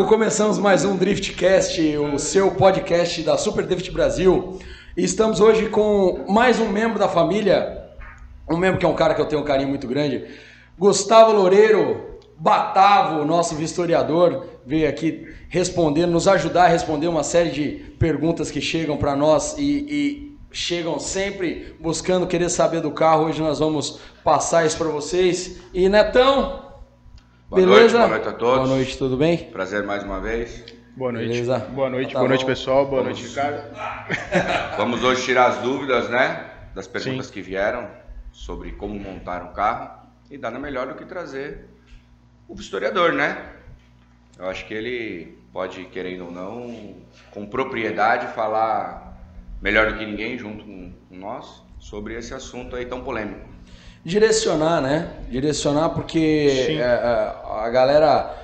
público, começamos mais um Driftcast, o seu podcast da Super Drift Brasil. E estamos hoje com mais um membro da família, um membro que é um cara que eu tenho um carinho muito grande, Gustavo Loureiro Batavo, nosso vistoriador, veio aqui responder, nos ajudar a responder uma série de perguntas que chegam para nós e, e chegam sempre buscando querer saber do carro. Hoje nós vamos passar isso para vocês. E Netão, Boa beleza? noite, boa noite a todos. Boa noite, tudo bem? Prazer mais uma vez. Boa noite. Beleza? Boa noite, Tá boa noite pessoal, boa Vamos. noite Ricardo. Vamos hoje tirar as dúvidas, né? Das perguntas Sim. que vieram sobre como montar um carro. E nada melhor do que trazer o historiador, né? Eu acho que ele pode, querendo ou não, com propriedade, falar melhor do que ninguém, junto com nós, sobre esse assunto aí tão polêmico. Direcionar, né? Direcionar porque Sim. é, é, a galera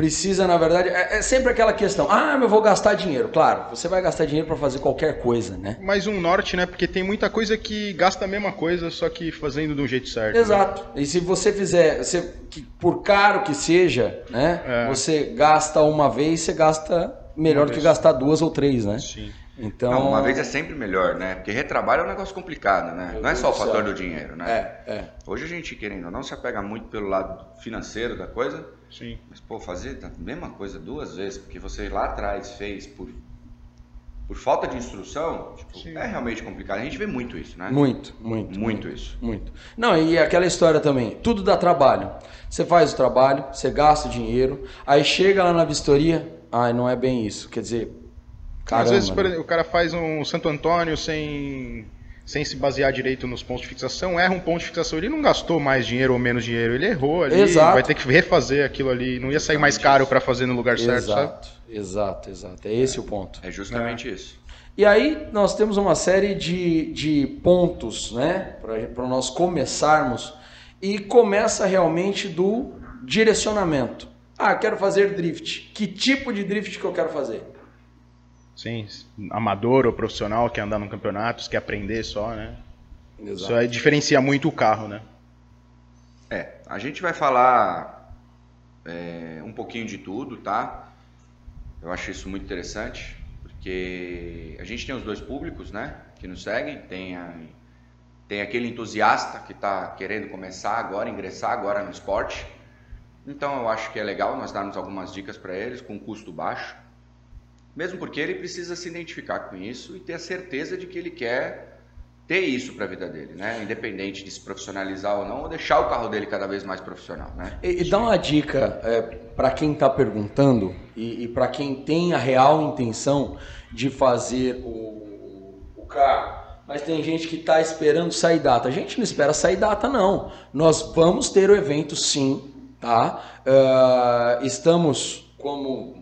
precisa, na verdade, é, é sempre aquela questão. Ah, mas eu vou gastar dinheiro. Claro, você vai gastar dinheiro para fazer qualquer coisa, né? Mais um norte, né? Porque tem muita coisa que gasta a mesma coisa, só que fazendo de um jeito certo. né? Exato. E se você fizer, você, que, por caro que seja, né? É. Você gasta uma vez, você gasta melhor Uma do que gastar duas ou três, né? Sim. Então, Não, uma vez é sempre melhor, né? Porque retrabalho é um negócio complicado, né? Meu Não é Deus só o fator do dinheiro, né? É, é. Hoje a gente, querendo ou não, se apega muito pelo lado financeiro da coisa, Sim. mas, pô, fazer a mesma coisa duas vezes, porque você lá atrás fez por, por falta de instrução, tipo, é realmente complicado. A gente vê muito isso, né? Muito, muito. Muito isso. Muito. Não, e aquela história também, tudo dá trabalho. Você faz o trabalho, você gasta o dinheiro, aí chega lá na vistoria, ai, não é bem isso. Quer dizer, caramba. Às vezes por né? exemplo, o cara faz um Santo Antônio sem, sem se basear direito nos pontos de fixação, erra um ponto de fixação, ele não gastou mais dinheiro ou menos dinheiro, ele errou ali, Exato. vai ter que refazer aquilo ali, não ia sair mais caro para fazer no lugar certo, sabe? Exato, exato, exato. É esse o ponto. É justamente isso. E aí nós temos uma série de, de pontos, né, para nós começarmos. E começa realmente do direcionamento. Ah, quero fazer drift. Que tipo de drift que eu quero fazer? Sim, amador ou profissional, quer andar no campeonato, quer aprender só, né? Isso Exato. aí diferencia muito o carro, né? É, a gente vai falar é, um pouquinho de tudo, tá? Eu acho isso muito interessante, porque a gente tem os dois públicos, né? Que nos seguem. Tem, a- tem aquele entusiasta que está querendo começar agora, ingressar agora no esporte. Então eu acho que é legal nós darmos algumas dicas para eles com custo baixo. Mesmo porque ele precisa se identificar com isso e ter a certeza de que ele quer ter isso para a vida dele, né? Independente de se profissionalizar ou não, ou deixar o carro dele cada vez mais profissional, né? E, e dá uma dica para quem está perguntando e, e para quem tem a real intenção de fazer o, o carro. Mas tem gente que está esperando sair data. A gente não espera sair data, não. Nós vamos ter o evento sim, tá? Ah, estamos como.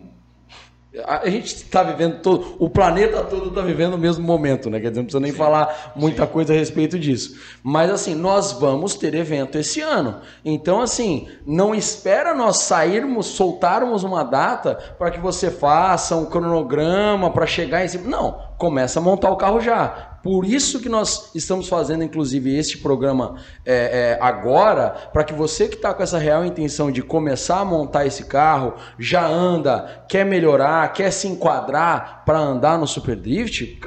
A gente está vivendo todo. O planeta todo está vivendo o mesmo momento, né? Quer dizer, não precisa nem falar muita coisa a respeito disso. Mas assim, nós vamos ter evento esse ano. Então, assim, não espera nós sairmos, soltarmos uma data para que você faça um cronograma para chegar em cima. Não, começa a montar o carro já. Por isso que nós estamos fazendo, inclusive, este programa é, é, agora, para que você que está com essa real intenção de começar a montar esse carro, já anda, quer melhorar, quer se enquadrar para andar no Super Drift,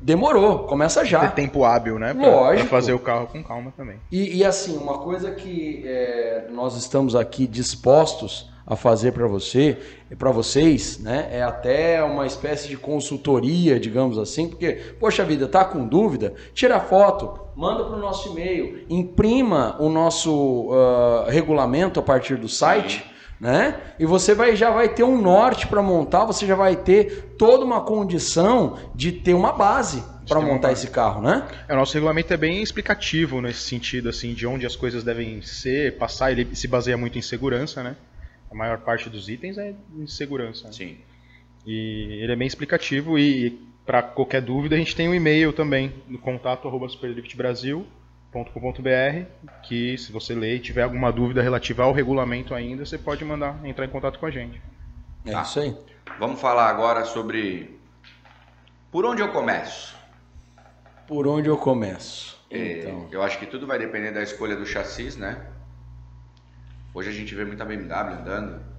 demorou, começa já. Ter tempo hábil, né? Pra, Lógico. pra fazer o carro com calma também. E, e, assim, uma coisa que é, nós estamos aqui dispostos a fazer para você, para vocês, né, é até uma espécie de consultoria, digamos assim, porque, poxa vida, tá com dúvida? Tira foto, manda para o nosso e-mail, imprima o nosso ah, regulamento a partir do site. Né? E você vai, já vai ter um norte para montar, você já vai ter toda uma condição de ter uma base para montar esse carro, né? É, o nosso regulamento é bem explicativo nesse sentido, assim, de onde as coisas devem ser, passar, ele se baseia muito em segurança, né? A maior parte dos itens é em segurança. né? Sim. E ele é bem explicativo e para qualquer dúvida a gente tem um e-mail também no contato arroba superdriftbrasil.com.br que se você ler e tiver alguma dúvida relativa ao regulamento ainda, você pode mandar entrar em contato com a gente. É Tá. isso aí. Vamos falar agora sobre por onde eu começo. Por onde eu começo? É, Então, Eu acho que tudo vai depender da escolha do chassis, né? Hoje a gente vê muita BMW andando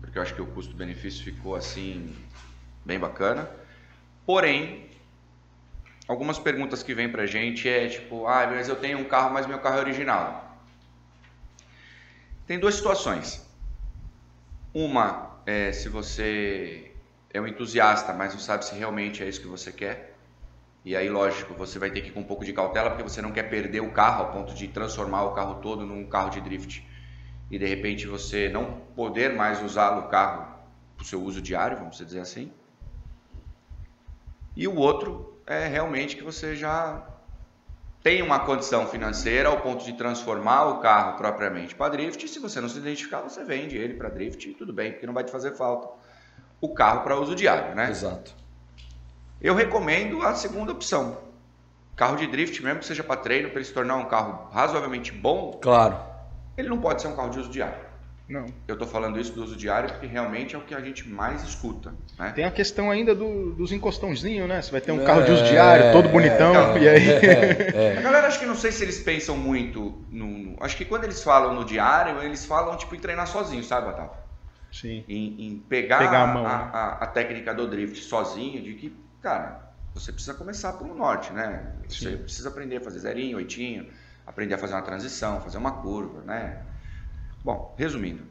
porque eu acho que o custo-benefício ficou assim bem bacana. Porém, algumas perguntas que vêm pra gente é tipo, ah, mas eu tenho um carro, mas meu carro é original. Tem duas situações. Uma é se você é um entusiasta, mas não sabe se realmente é isso que você quer. E aí, lógico, você vai ter que ir com um pouco de cautela, porque você não quer perder o carro ao ponto de transformar o carro todo num carro de drift. E de repente você não poder mais usar o carro para o seu uso diário, vamos dizer assim. E o outro é realmente que você já tem uma condição financeira ao ponto de transformar o carro propriamente para drift. E se você não se identificar, você vende ele para drift e tudo bem, porque não vai te fazer falta o carro para uso diário, né? Exato. Eu recomendo a segunda opção. Carro de drift, mesmo que seja para treino, para ele se tornar um carro razoavelmente bom, Claro. Ele não pode ser um carro de uso diário. Não. Eu estou falando isso do uso diário porque realmente é o que a gente mais escuta. Né? Tem a questão ainda do- dos encostãozinhos, né? Você vai ter um carro de uso diário, todo bonitão, então. e aí. É, A galera acho que não sei se eles pensam muito no, no- Acho que quando eles falam no diário, eles falam tipo em treinar sozinho, sabe, Otávio? Sim. Em, em pegar, Pegar a a, mão, né? a- a técnica do drift sozinho, de que, cara, você precisa começar pelo norte, né? Você Sim. precisa aprender a fazer zerinho, oitinho, aprender a fazer uma transição, fazer uma curva, né? Bom, resumindo,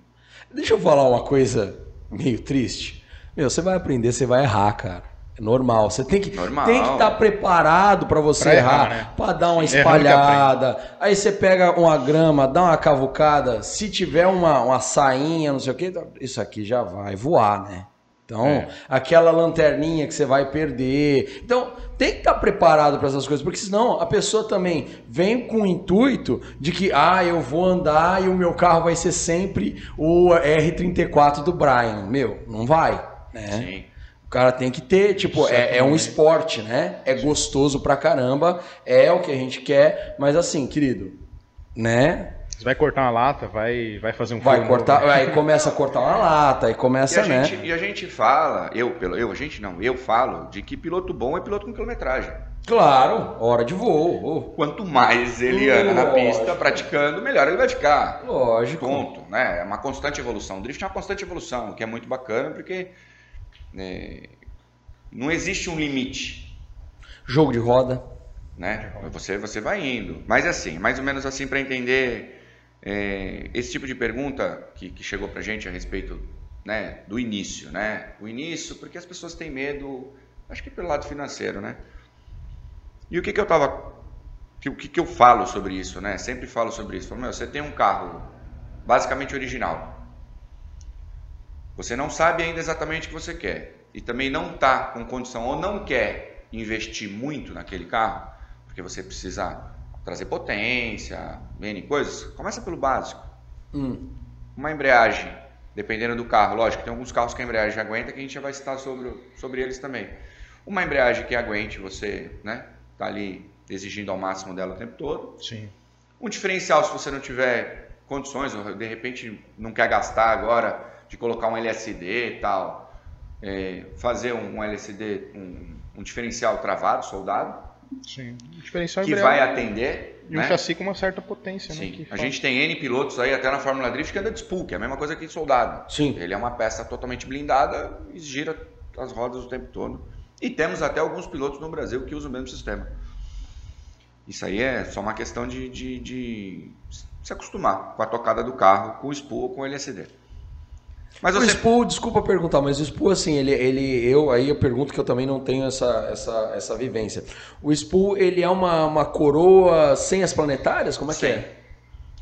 Deixa eu falar uma coisa meio triste. Meu, você vai aprender, você vai errar, cara. É normal. Você tem que Normal. tem que estar preparado para você Pra errar, errar, né? para dar uma espalhada. Aí você pega uma grama, dá uma cavucada. Se tiver uma, uma sainha, não sei o que, isso aqui já vai voar, né? Então, É. aquela lanterninha que você vai perder. Então, tem que estar preparado para essas coisas, porque senão a pessoa também vem com o intuito de que, ah, eu vou andar e o meu carro vai ser sempre o R34 do Brian. Meu, não vai, né? sim. O cara tem que ter, tipo, é, é um esporte, né? É gostoso pra caramba, é o que a gente quer, mas assim, querido, né? Você vai cortar uma lata, vai, vai fazer um Vai cortar, novo. aí começa a cortar uma lata, aí E começa, a, né? gente, e a gente fala, eu, pelo, eu, a gente não, eu falo de que piloto bom é piloto com quilometragem. Claro, hora de voo, Quanto mais ele anda na pista praticando, melhor ele vai ficar. lógico. Ponto, né? É uma constante evolução. O drift é uma constante evolução, o que é muito bacana porque é, não existe um limite, Jogo de roda. né? Você, você vai indo. Mas assim, mais ou menos assim para entender é, esse tipo de pergunta que, que chegou pra gente a respeito né, do início, né? O início, porque as pessoas têm medo, acho que pelo lado financeiro, né? E o que que eu tava o que, que eu falo sobre isso, né? Sempre falo sobre isso. Falo, meu, você tem um carro basicamente original. Você não sabe ainda exatamente o que você quer. E também não está com condição ou não quer investir muito naquele carro, porque você precisa trazer potência, N coisas. Começa pelo básico. Hum, Uma embreagem, dependendo do carro. Lógico, tem alguns carros que a embreagem aguenta que a gente já vai citar sobre, sobre eles também. Uma embreagem que aguente você, né? Tá ali exigindo ao máximo dela o tempo todo. Sim. Um diferencial se você não tiver condições, ou de repente não quer gastar agora de colocar um LSD e tal, é, fazer um LSD, um, um diferencial travado, soldado, Sim. O diferencial que é vai atender. E um né? chassi com uma certa potência, né? Sim. que A faz- gente tem N pilotos aí, até na Fórmula Drift, que anda de spool, que é a mesma coisa que soldado. Sim. Ele é uma peça totalmente blindada e gira as rodas o tempo todo. E temos até alguns pilotos no Brasil que usam o mesmo sistema. Isso aí é só uma questão de, de- de se acostumar com a tocada do carro, com o spool ou com o LSD. Mas O você... Spool, desculpa perguntar, mas o Spool, assim, ele, ele, eu, aí eu pergunto que eu também não tenho essa, essa, essa vivência. O Spool, ele é uma, uma coroa sem as planetárias? Como é que Sim. é?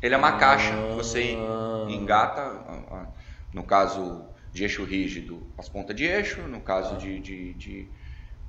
Ele é uma caixa que você Ah. engata, ah, ah, no caso de eixo rígido, as pontas de eixo, no caso de, de, de,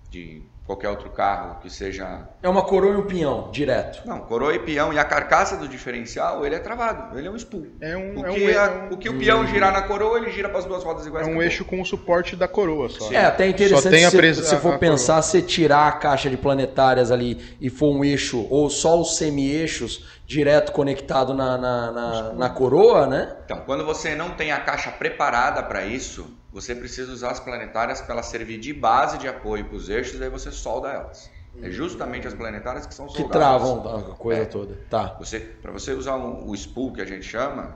de qualquer outro carro que seja. É uma coroa e um pinhão, direto. Não, coroa e peão e a carcaça do diferencial, ele é travado, ele é um spool. É um, O é um, que, a- é um- o, que o peão girar na coroa, ele gira para as duas rodas é iguais. um acabou. eixo com o suporte da coroa só. É, até Só interessante tem a se, presa- se for a- a pensar, se tirar a caixa de planetárias ali e for um eixo, ou só os semi-eixos direto conectado na, na, na, na coroa, né? Então, quando você não tem a caixa preparada para isso, você precisa usar as planetárias para ela servir de base de apoio para os eixos, aí você solda elas. É justamente as planetárias que são Que soldadas. travam a coisa É. toda. Tá. Você, para você usar um- o spool que a gente chama,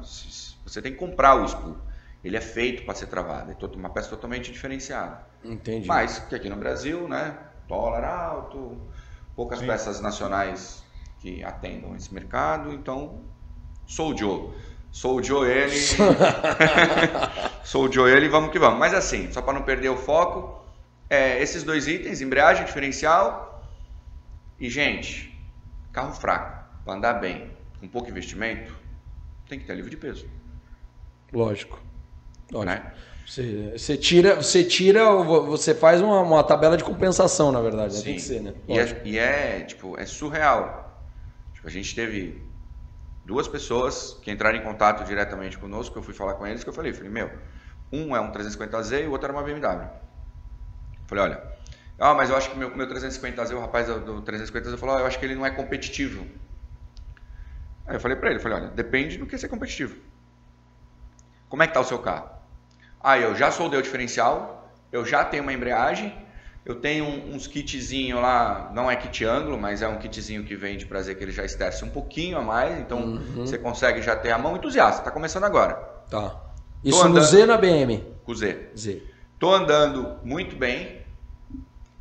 você tem que comprar o spool. Ele é feito para ser travado, é uma peça totalmente diferenciada. Entendi. Mas que aqui no Brasil, né, dólar alto, poucas Sim. peças nacionais que atendam esse mercado, então sou o Joe. Sou o Joe ele. sou o Joe ele, vamos que vamos. Mas assim, só para não perder o foco, é, esses dois itens, embreagem, diferencial e gente, carro fraco, para andar bem, com pouco investimento, tem que ter livre de peso, Lógico. Lógico. né? Você, você tira, você tira, você faz uma, uma tabela de compensação, na verdade. né? Tem que ser, né? E é, e é, tipo, é surreal. Tipo, a gente teve duas pessoas que entraram em contato diretamente conosco, que eu fui falar com eles, que eu falei, falei, meu, um é um 350Z e o outro era uma BMW. Falei, olha, ah, mas eu acho que meu, meu 350Z, o rapaz do, do 350Z falou, ah, eu acho que ele não é competitivo. Aí eu falei pra ele, falei, olha, depende do que ser competitivo. Como é que tá o seu carro? Ah, eu já soldei o diferencial, eu já tenho uma embreagem, eu tenho uns kitzinho lá, não é kit ângulo, mas é um kitzinho que vem de prazer que ele já esterce um pouquinho a mais, então Uhum. você consegue já ter a mão entusiasta, tá começando agora, Tá. Isso no andando- Z na BM. com Z. Z. Tô andando muito bem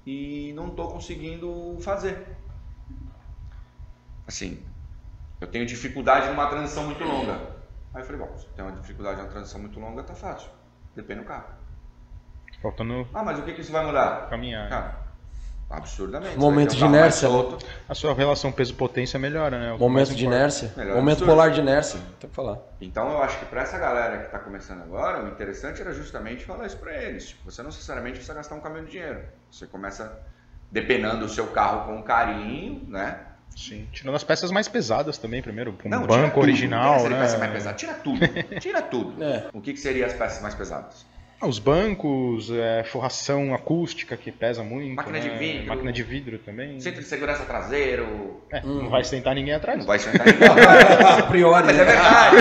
e não tô conseguindo fazer. Assim, eu tenho dificuldade numa transição muito longa. Aí eu falei, bom, se tem uma dificuldade numa transição muito longa, tá fácil. Depende do carro. Faltando Ah, mas o que, que isso vai mudar? caminhar. Cara, absurdamente. Momento de inércia, né? A sua relação peso-potência melhora, né? É o Momento de inércia. Melhor Momento absurdo. polar de inércia. Tem que falar. Então eu acho que para essa galera que está começando agora, o interessante era justamente falar isso para eles. Tipo, você não necessariamente precisa gastar um caminhão de dinheiro. Você começa depenando o seu carro com carinho, né? Sim. Tirando as peças mais pesadas também, primeiro. Um Não, banco original, Não tem né? peça mais pesada. Tira tudo. Tira tudo. É. O que, que seria as peças mais pesadas? Ah, Os bancos, é, forração acústica que pesa muito. Máquina de né? vidro. Máquina de vidro também. Centro de segurança traseiro. É, Hum. Não vai sentar ninguém atrás. Não vai sentar ninguém. A priori. Mas é verdade.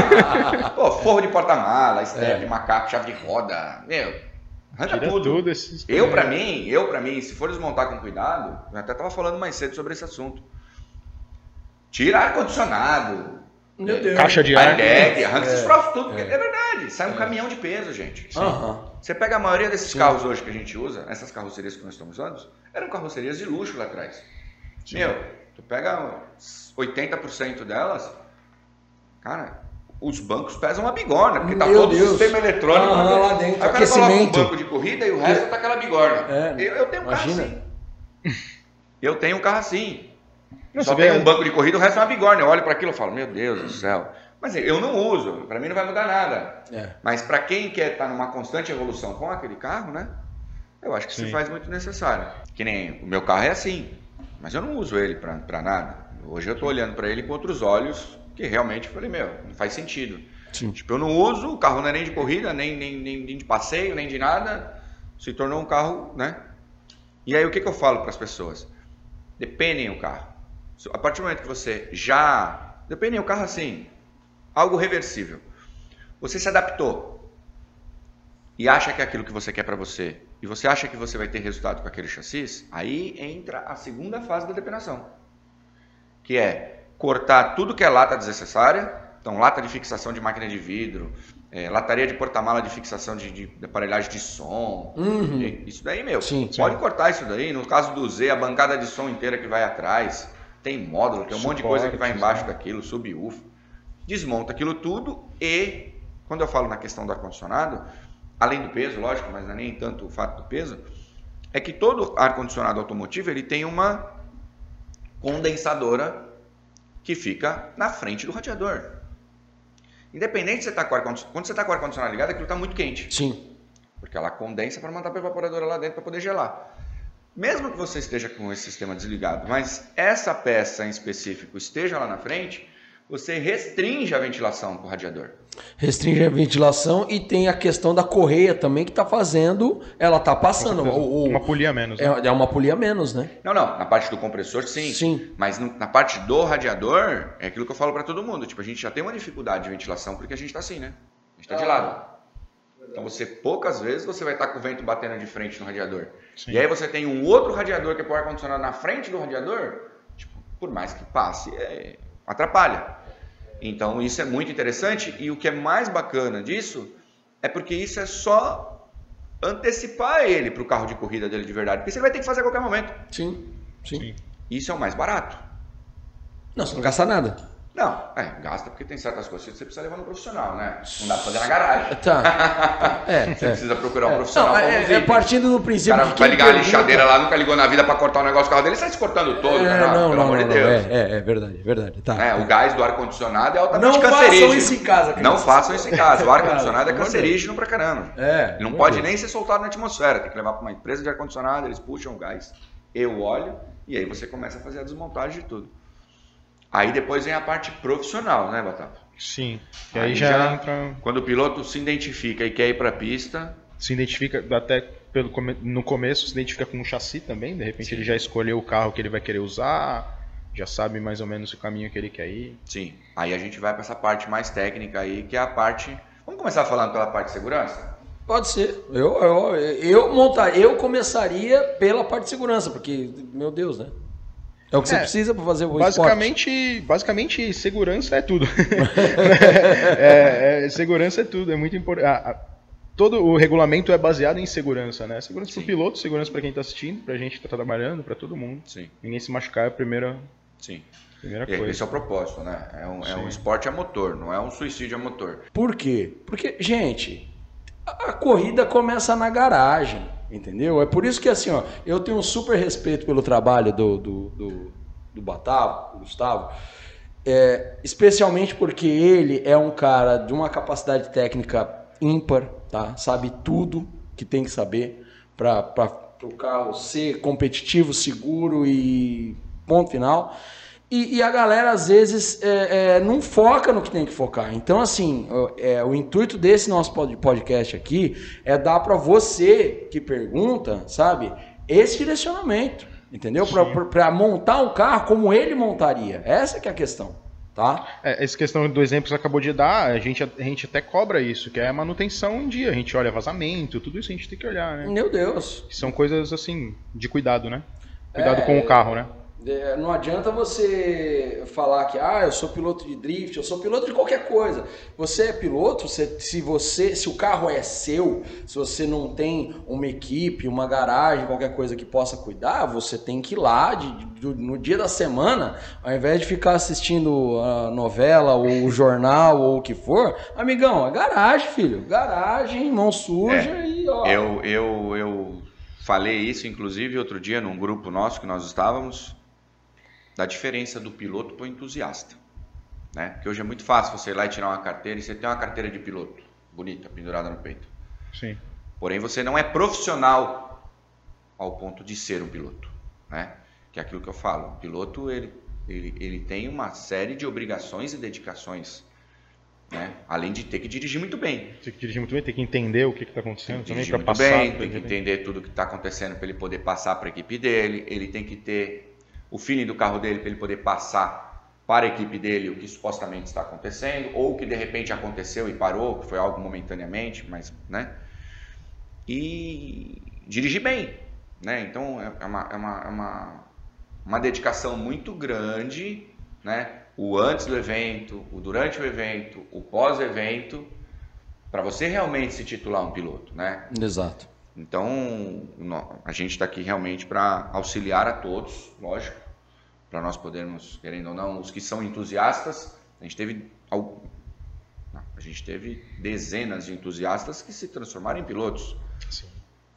Pô, forro de porta-mala, step, É. de macaco, chave de roda. Meu, arranca Tira tudo. tudo esses. Eu, pra mim, eu, pra mim, se for desmontar com cuidado, eu até tava falando mais cedo sobre esse assunto. Tira ar-condicionado, Meu Deus. Caixa de ar. airbag, arranca É, esses troços tudo, porque é. é verdade, sai um caminhão de peso, gente. Aham. Você pega a maioria desses Sim. carros hoje que a gente usa, essas carrocerias que nós estamos usando, eram carrocerias de luxo lá atrás. Meu, tu pega 80% delas, cara, os bancos pesam uma bigorna, porque tá Meu todo o Deus. sistema eletrônico Aham, lá dentro, Aí o cara coloca um banco de corrida e o resto tá aquela bigorna. É, eu, eu tenho um carro imagina. assim. Eu tenho um carro assim. Não, Só tem um banco de corrida, o resto é uma bigorna. Eu olho para aquilo e falo, meu Deus do céu. Mas eu não uso, para mim não vai mudar nada. É. Mas para quem quer estar numa constante evolução com aquele carro, né? Eu acho que se Sim. faz muito necessário. Que nem o meu carro é assim, mas eu não uso ele para nada. Hoje eu tô olhando para ele com outros olhos, que realmente falei, meu, não faz sentido. Sim. Tipo, eu não uso, o carro não é nem de corrida, nem, nem, nem, nem de passeio, nem de nada. Se tornou um carro, né? E aí o que, que eu falo para as pessoas? Dependem o carro. A partir do momento que você já. Dependem o carro assim. Algo reversível. Você se adaptou e acha que é aquilo que você quer para você, e você acha que você vai ter resultado com aquele chassis, aí entra a segunda fase da depenação, que é cortar tudo que é lata desnecessária, então lata de fixação de máquina de vidro, é, lataria de porta-mala de fixação de, de, de aparelhagem de som, Uhum. isso daí, meu, Sim, pode sim. cortar isso daí. No caso do Z, a bancada de som inteira que vai atrás, tem módulo, tem um monte de coisa que vai embaixo né? daquilo, subwoofer. Desmonta aquilo tudo e, quando eu falo na questão do ar-condicionado, além do peso, lógico, mas não é nem tanto o fato do peso, é que todo ar-condicionado automotivo ele tem uma condensadora que fica na frente do radiador. Independente de você estar com ar-condicionado, quando você está com o ar-condicionado ligado, aquilo está muito quente. Sim. Porque ela condensa para mandar para a evaporadora lá dentro para poder gelar. Mesmo que você esteja com esse sistema desligado, mas essa peça em específico esteja lá na frente, você restringe a ventilação para o radiador. Restringe a ventilação e tem a questão da correia também que tá fazendo. Ela tá passando. O, o- Uma polia menos. né? é, é uma polia menos, né? Não, não, na parte do compressor sim. Sim. Mas no- na parte do radiador, é aquilo que eu falo para todo mundo. Tipo, a gente já tem uma dificuldade de ventilação porque a gente está assim, né? A gente está de lado. Então você, poucas vezes, você vai estar com o vento batendo de frente no radiador. Sim. E aí você tem um outro radiador que é para o ar-condicionado na frente do radiador, tipo, por mais que passe, é, atrapalha. Então isso é muito interessante e o que é mais bacana disso é porque isso é só antecipar ele para o carro de corrida dele de verdade. Porque você vai ter que fazer a qualquer momento. Sim, sim. Sim. Isso é o mais barato. Não, você não gasta nada. Não, é, gasta porque tem certas coisas que você precisa levar no profissional, né? Não dá pra fazer na garagem. Tá. É, Você é. precisa procurar um É, profissional. não, pra é, é partindo do O princípio cara de vai ligar a pergunta- lixadeira lá, nunca ligou na vida pra cortar o negócio do carro dele, sai se cortando todo, É, cara. não, pelo não, amor não, de não. Deus. É, é, é verdade, é verdade. Tá. O gás do ar-condicionado é altamente Não cancerígeno. façam isso em casa, Não crianças. façam isso em casa. O ar-condicionado é Cara, cancerígeno pra caramba. É. Não pode Deus. nem ser soltado na atmosfera. Tem que levar para uma empresa de ar-condicionado, eles puxam o gás, eu óleo, e aí você começa a fazer a desmontagem de tudo. Aí depois vem a parte profissional, né, Batata? Sim. E Aí aí, já, já- entra. Quando o piloto se identifica e quer ir para a pista, Se identifica até pelo come- no começo, se identifica com o chassi também. De repente ele já escolheu o carro que ele vai querer usar, já sabe mais ou menos o caminho que ele quer ir. sim. Aí a gente vai para essa parte mais técnica aí, que é a parte. Vamos começar falando pela parte de segurança? Pode ser. Eu, eu, eu montar, eu começaria pela parte de segurança, porque, meu Deus, né? É o que você É, precisa para fazer o esporte. Basicamente, basicamente, segurança é tudo. É, é, segurança é tudo, é muito importante. todo o regulamento é baseado em segurança, né? Segurança para o piloto, segurança para quem está assistindo, para a gente que está trabalhando, para todo mundo. Sim, Ninguém se machucar é a primeira, sim. primeira E Esse coisa. é o propósito, né? É um, é um esporte a motor, não é um suicídio a motor. Por quê? Porque, gente, a corrida começa na garagem, entendeu? É por isso que, assim, ó, eu tenho um super respeito pelo trabalho do, do, do, do Batavo, Gustavo, é, especialmente porque ele é um cara de uma capacidade técnica ímpar, tá? Sabe tudo que tem que saber para o carro ser competitivo, seguro e ponto final. E, e a galera, às vezes, é, é, não foca no que tem que focar. Então, assim, o- é, o intuito desse nosso pod- podcast aqui é dar para você que pergunta, sabe, esse direcionamento, entendeu? Para montar um carro como ele montaria. Essa que é a questão, tá? É, essa questão do exemplo que você acabou de dar, a gente, a gente até cobra isso, que é a manutenção em dia. A gente olha vazamento, tudo isso a gente tem que olhar, né? Meu Deus. São coisas assim, de cuidado, né? Cuidado É, com o carro, né? É, Não adianta você falar que ah, eu sou piloto de drift, eu sou piloto de qualquer coisa. Você é piloto, você- se você, se o carro é seu, se você não tem uma equipe, uma garagem, qualquer coisa que possa cuidar, você tem que ir lá de- de- no dia da semana, ao invés de ficar assistindo a novela ou o jornal ou o que for, amigão, é garagem, filho, garagem, mão suja e ó. Eu, eu, eu falei isso, inclusive, outro dia num grupo nosso que nós estávamos, da diferença do piloto para o entusiasta. Né? Porque hoje é muito fácil você ir lá e tirar uma carteira e você tem uma carteira de piloto, bonita, pendurada no peito. Sim. Porém, você não é profissional ao ponto de ser um piloto, né? Que é aquilo que eu falo. O piloto, ele, ele, ele tem uma série de obrigações e dedicações, né? Além de ter que dirigir muito bem. Tem que dirigir muito bem, tem que entender o que está acontecendo Tem que também para passar. bem, tem que entender tudo o que está acontecendo para ele poder passar para a equipe dele. Ele tem que ter o feeling do carro dele para ele poder passar para a equipe dele o que supostamente está acontecendo, ou o que de repente aconteceu e parou, que foi algo momentaneamente, mas, né? E dirigir bem, né? Então é é uma, é uma, é uma, uma dedicação muito grande, né? O antes do evento, o durante o evento, o pós-evento, para você realmente se titular um piloto, né? Exato. Então, a gente está aqui realmente para auxiliar a todos, lógico, para nós podermos, querendo ou não, os que são entusiastas, a gente teve a gente teve dezenas de entusiastas que se transformaram em pilotos, Sim.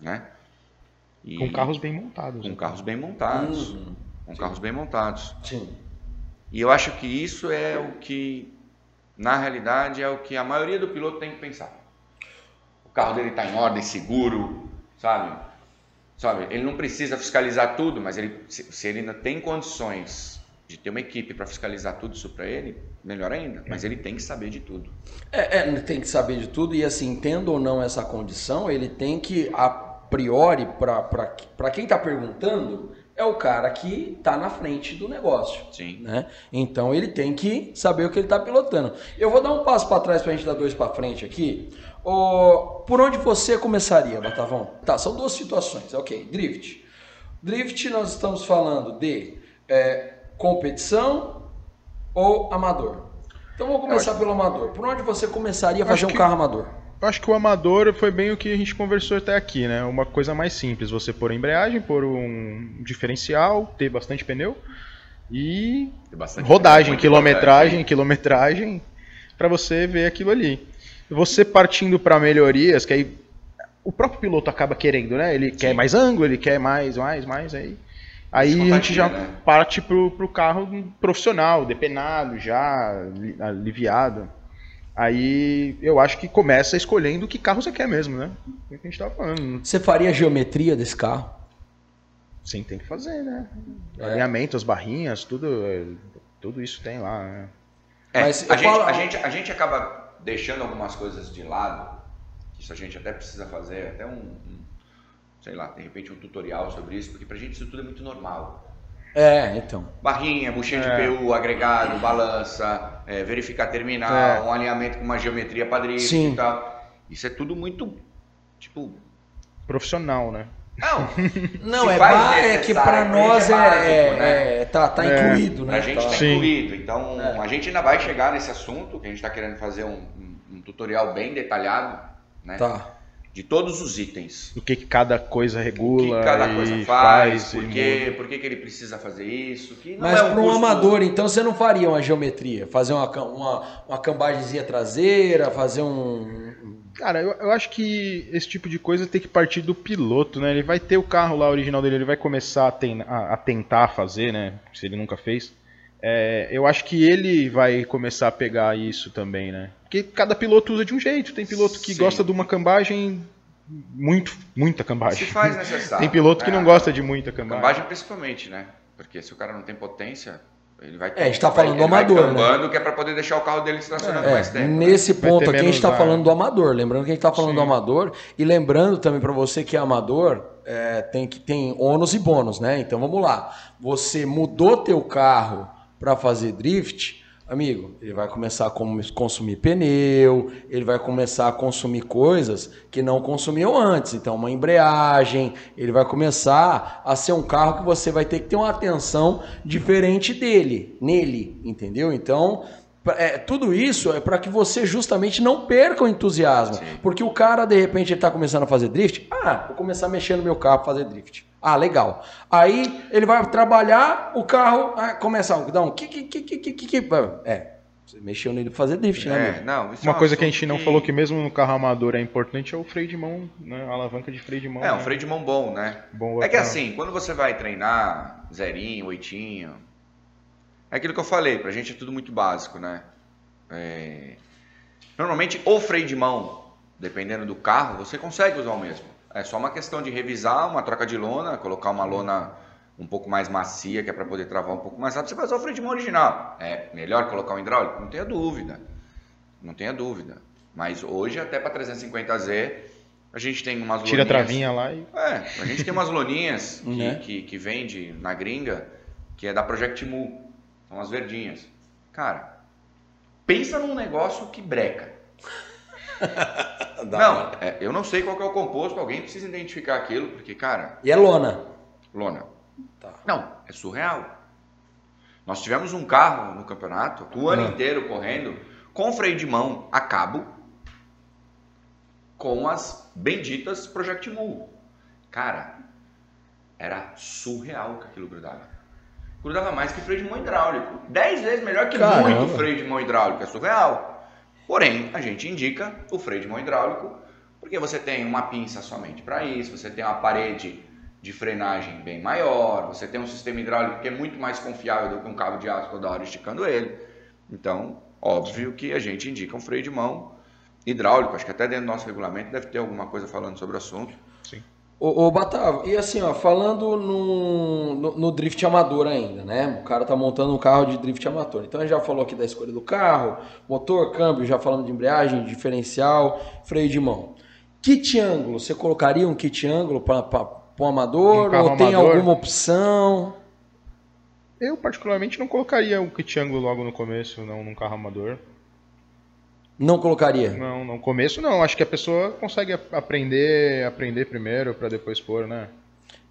né? E- Com carros bem montados. com né? carros bem montados, Uhum. com carros bem montados. Sim. E eu acho que isso é o que, na realidade, é o que a maioria do piloto tem que pensar. O carro dele está em ordem, seguro, sabe? Sabe? Ele não precisa fiscalizar tudo, mas ele, se, se ele ainda tem condições de ter uma equipe para fiscalizar tudo isso para ele, melhor ainda. Mas ele tem que saber de tudo. É, é, tem que saber de tudo e assim, tendo ou não essa condição, ele tem que, a priori, para quem está perguntando, é o cara que está na frente do negócio. Sim. Né? Então ele tem que saber o que ele está pilotando. Eu vou dar um passo para trás para a gente dar dois para frente aqui. Ô, por onde você começaria, Batavão? Tá, são duas situações. Ok, drift. Drift nós estamos falando de é, competição ou amador. Então vamos começar pelo amador. Por onde você começaria a Acho fazer um que- carro amador? Eu acho que o amador foi bem o que a gente conversou até aqui, né? Uma coisa mais simples, você pôr a embreagem, pôr um diferencial, ter bastante pneu e Bastante rodagem, quilometragem, quilometragem, para você ver aquilo ali. Você partindo para melhorias, que aí o próprio piloto acaba querendo, né? Ele quer mais ângulo, ele quer mais, mais, mais, aí. Aí a gente já né? parte pro, pro carro profissional, depenado já, li- aliviado. Aí eu acho que começa escolhendo que carro você quer mesmo, né? É o que a gente tava falando. Você faria a geometria desse carro? Sim, tem que fazer, né? É. Alinhamento, as barrinhas, tudo, é, tudo isso tem lá, né? É, Mas a, gente, falo- a, gente, a gente acaba deixando algumas coisas de lado. Isso a gente até precisa fazer, até um, um, sei lá, de repente um tutorial sobre isso, porque pra gente isso tudo é muito normal. É, então. Barrinha, buchinha É. de PU, agregado, balança, é, verificar terminal, É. um alinhamento com uma geometria padrão Sim. e tal. Isso é tudo muito, tipo... Profissional, né? Não, Não, é, faz ba- é que pra gente nós é é, básico, é- né? é- tá, tá É. incluído, né? a gente Tá. está incluído. Então, É. a gente ainda vai chegar nesse assunto, que a gente está querendo fazer um, um- um tutorial bem detalhado, né? Tá. De todos os itens. O que, que cada coisa O regula que cada e coisa faz, e por, quê, por que, que ele precisa fazer isso. Que não Mas é um para um amador, então, você não faria uma geometria? Fazer uma, uma, uma cambagemzinha traseira, fazer um... Cara, eu, eu acho que esse tipo de coisa tem que partir do piloto, né? Ele vai ter o carro lá original dele, ele vai começar a, ten- a- a tentar fazer, né? Se ele nunca fez. É, eu acho que ele vai começar a pegar isso também, né? Porque cada piloto usa de um jeito. Tem piloto que Sim. gosta de uma cambagem muito, muita Se cambagem. faz necessário. Tem piloto que né? não gosta de muita cambagem. Cambagem principalmente, né? Porque se o cara não tem potência, ele vai... É, a gente tá vai- falando do ele vai amador, né? cambando, que é para poder deixar o carro dele estacionando mais É, tempo. né? nesse Vai ponto aqui a gente está falando do amador. Lembrando que a gente está falando Sim. do amador. E lembrando também para você que é amador, é, tem que tem ônus e bônus, né? Então vamos lá. Você mudou teu carro para fazer drift, amigo, ele vai começar a consumir pneu, ele vai começar a consumir coisas que não consumiam antes. Então, uma embreagem, ele vai começar a ser um carro que você vai ter que ter uma atenção diferente dele, nele, entendeu? Então, é, tudo isso é para que você justamente não perca o entusiasmo. Porque o cara, de repente, ele tá começando a fazer drift. Ah, vou começar a mexer no meu carro pra fazer drift. Ah, legal. Aí ele vai trabalhar, o carro ah, começa a dar um. ki, ki, ki, ki, ki. É, você mexeu nele pra fazer drift, né, É, amigo? não, isso é Uma um coisa que a gente não falou que mesmo no carro amador é importante é o freio de mão, né? A alavanca de freio de mão. É, um né? freio de mão bom, né? Bom É que pra- assim, quando você vai treinar zerinho, oitinho, é aquilo que eu falei, pra gente é tudo muito básico, né? É, Normalmente, o freio de mão, dependendo do carro, você consegue usar o mesmo. É só uma questão de revisar uma troca de lona, colocar uma lona um pouco mais macia, que é para poder travar um pouco mais rápido, você vai usar o freio de mão original. É melhor colocar um hidráulico? Não tenha dúvida. Não tenha dúvida. Mas hoje, até para 350Z, a gente tem umas Tira a loninhas- travinha lá e. é, a gente tem umas loninhas que, Né? que, que vende na gringa, que é da Project Mu. São as verdinhas. Cara, pensa num negócio que breca. não, é, eu não sei qual é o composto, alguém precisa identificar aquilo, porque, cara, E é lona. lona. Tá. Não, é surreal. Nós tivemos um carro no campeonato, o ano Ah. inteiro correndo, com freio de mão a cabo, com as benditas Project Mu. Cara, era surreal que aquilo grudava. Grudava mais que freio de mão hidráulico. Dez vezes melhor que Caramba. muito freio de mão hidráulico. É surreal. Porém, a gente indica o freio de mão hidráulico porque você tem uma pinça somente para isso, você tem uma parede de frenagem bem maior, você tem um sistema hidráulico que é muito mais confiável do que um cabo de aço toda hora esticando ele. Então, óbvio que a gente indica um freio de mão hidráulico. Acho que até dentro do nosso regulamento deve ter alguma coisa falando sobre o assunto. Ô, ô Batavo, e assim, ó, falando no, no, no drift amador ainda, né? O cara tá montando um carro de drift amador. Então a gente já falou aqui da escolha do carro, motor, câmbio, já falamos de embreagem, diferencial, freio de mão. Kit ângulo, você colocaria um kit ângulo para um amador? Um ou tem amador? alguma opção? Eu, particularmente, não colocaria o kit ângulo logo no começo, não, num carro amador. Não colocaria? Não, no começo não. Acho que a pessoa consegue a- aprender, aprender primeiro pra depois pôr, né?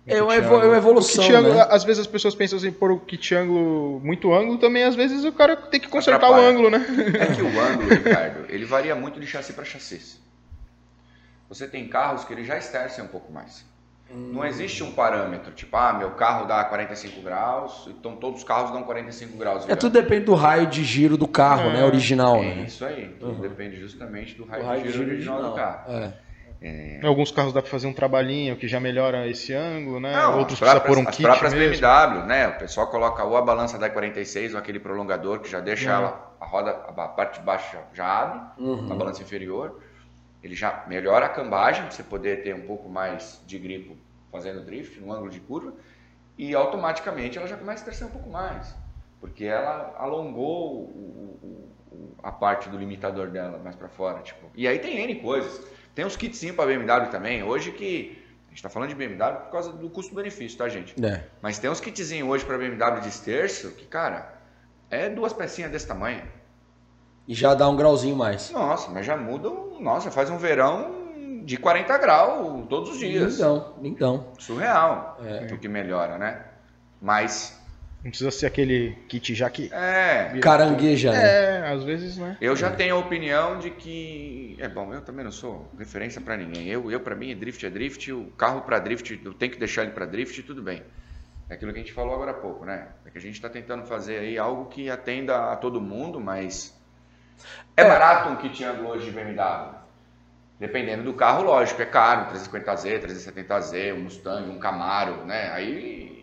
É uma é uma ângulo. evolução, O kit ângulo, né? Às vezes as pessoas pensam assim, pôr o kit ângulo, muito ângulo, também às vezes o cara tem que consertar Atrapalha. o ângulo, né? É que o ângulo, Ricardo, ele varia muito de chassi para chassi. você tem carros que ele já estercem um pouco mais. Não existe um parâmetro, tipo, ah, meu carro dá 45 graus, então todos os carros dão 45 graus. É, tudo depende do raio de giro do carro, É, né? Original, É né? isso aí, tudo Uhum. depende justamente do Do raio, de giro original, do carro. É. Em alguns carros dá pra fazer um trabalhinho que já melhora esse ângulo, né? Não, Outros as precisa pôr um as kit próprias mesmo. BMW, né? O pessoal coloca ou a balança da 46 ou aquele prolongador que já deixa É. ela, a roda, a parte de baixo já, já abre, Uhum. na balança inferior. Ele já melhora a cambagem, você poder ter um pouco mais de gripo fazendo drift, no ângulo de curva, e automaticamente ela já começa a terceiro um pouco mais, porque ela alongou o- o- o- a parte do limitador dela mais para fora, tipo. E aí tem N coisas. Tem uns kitzinhos para BMW também, hoje que a gente está falando de BMW por causa do custo-benefício, tá, gente? É. Mas tem uns kitzinhos hoje para BMW de esterço que, cara, é duas pecinhas desse tamanho. E já dá um grauzinho mais. Nossa, mas já muda, um- nossa, faz um verão de 40 graus todos os dias. Então, então. Surreal. É. O que melhora, né? Mas, Não precisa ser aquele kit já que. é. Carangueja, né? É, às vezes, né? Eu já tenho a opinião de que. É bom, eu também não sou referência pra ninguém. Eu, eu para mim, drift é drift. O carro pra drift, eu tenho que deixar ele pra drift, tudo bem. É aquilo que a gente falou agora há pouco, né? É que a gente tá tentando fazer aí algo que atenda a todo mundo, mas. É, É. barato um kit ângulo hoje de BMW. Dependendo do carro, lógico, é caro. Um 350Z, 370Z, um Mustang, um Camaro, né? Aí.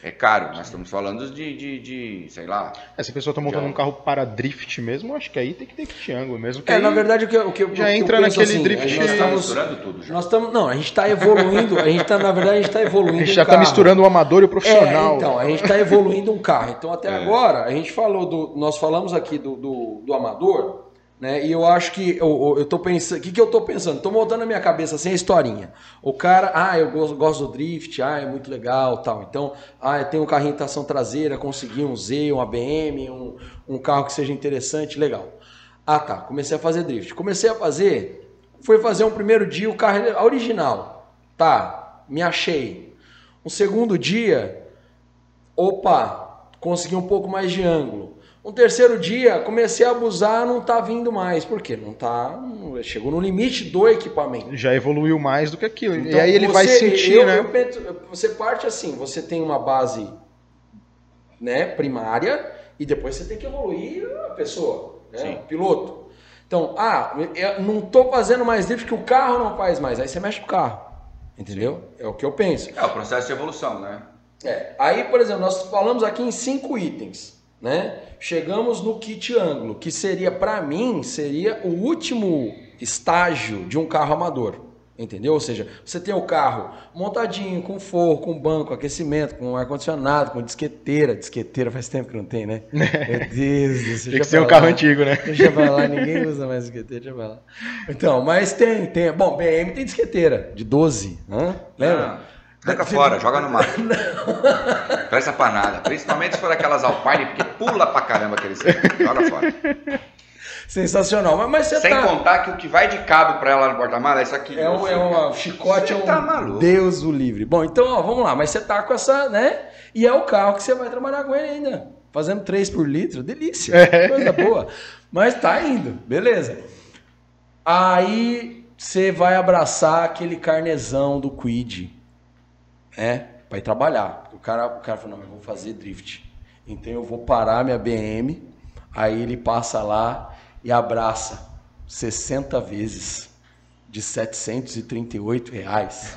É caro. Nós estamos falando de, de, de sei lá, É, se a pessoa tá montando Já. um carro para drift mesmo, acho que aí tem que ter kit ângulo mesmo. que É, aí- na verdade, o que, o que eu- já o que eu entra penso naquele assim, drift é, Nós gente tá estamos, misturando tudo já. nós estamos, não, a gente está evoluindo, a gente tá, na verdade, a gente está evoluindo a gente um já tá carro. misturando o amador e o profissional. É, então, a gente está evoluindo um carro. Então, até É. agora, a gente falou do. Nós falamos aqui do, do, do amador, né? E eu acho que. Eu, eu tô pensando. O que, que eu tô pensando? Tô montando na minha cabeça assim a historinha. O cara, ah, eu gosto, gosto do drift, ah, é muito legal tal. Então, ah, tenho um carrinho em tração traseira, consegui um Z, um ABM, um, um carro que seja interessante, legal. Ah, tá. Comecei a fazer drift. Comecei a fazer. Fui fazer um primeiro dia o carro original. Tá, me achei. Um segundo dia, opa, consegui um pouco mais de ângulo. Um terceiro dia, comecei a abusar, não tá vindo mais. Por quê? Não tá. chegou no limite do equipamento. Já evoluiu mais do que aquilo. e Então, aí ele vai você- sentir, eu- né? eu você parte assim, você tem uma base né, primária e depois você tem que evoluir a pessoa, né, Sim. o piloto. Então, ah, eu não tô fazendo mais drift que o carro não faz mais. Aí você mexe com o carro. Entendeu? É o que eu penso. É o processo de evolução, né? É, aí, por exemplo, nós falamos aqui em cinco itens, né? Chegamos no kit ângulo, que seria, para mim, seria o último estágio de um carro amador. Entendeu? Ou seja, você tem o carro montadinho, com forro, com banco, aquecimento, com ar-condicionado, com disqueteira. Disqueteira faz tempo que não tem, né? Meu Deus do céu. Tem que ser um pra carro lá. antigo, né? Deixa pra lá, ninguém usa mais disqueteira, deixa pra lá. Então, mas tem, tem. Bom, BM tem disqueteira, de 12, hã? Lembra? Ah, Joga fora, joga no mato. Presta pra nada. Principalmente se for aquelas Alpine, porque pula pra caramba aqueles. Joga fora. Sensacional. Mas, mas você Sem tá... contar que o que vai de cabo pra ela no porta-mala é isso aqui. É um, é um chicote, é um tá. Deus o livre. Bom, então, ó, vamos lá. Mas você tá com essa, né? E é o carro que você vai trabalhar com ele ainda. Fazendo 3 por litro. Delícia. Coisa boa. Mas tá indo. Beleza. Aí você vai abraçar aquele carnezão do Quid. Né? Pra ir trabalhar. O cara, o cara falou, não, eu vou fazer drift. Então eu vou parar minha BM. Aí ele passa lá e abraça 60 vezes de 738 reais.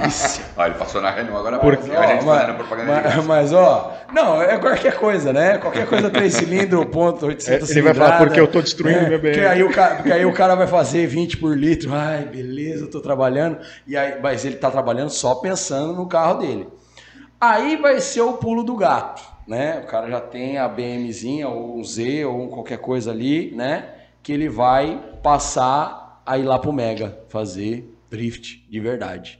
Delícia. Olha, ele passou na Renault agora Por- porque a gente Ó, fazendo propaganda de mas, graça. mas, ó, não, é qualquer coisa, né? Qualquer coisa 3 cilindros, ponto 800 É, ele vai falar, porque eu tô destruindo né? minha BM. Porque aí, o cara, porque aí o cara vai fazer 20 por litro. Ai, beleza, eu tô trabalhando. E aí, mas ele tá trabalhando só pensando no carro dele. Aí vai ser o pulo do gato, né? O cara já tem a BMzinha, ou um Z, ou qualquer coisa ali, né? Que ele vai passar a ir lá pro Mega fazer drift de verdade.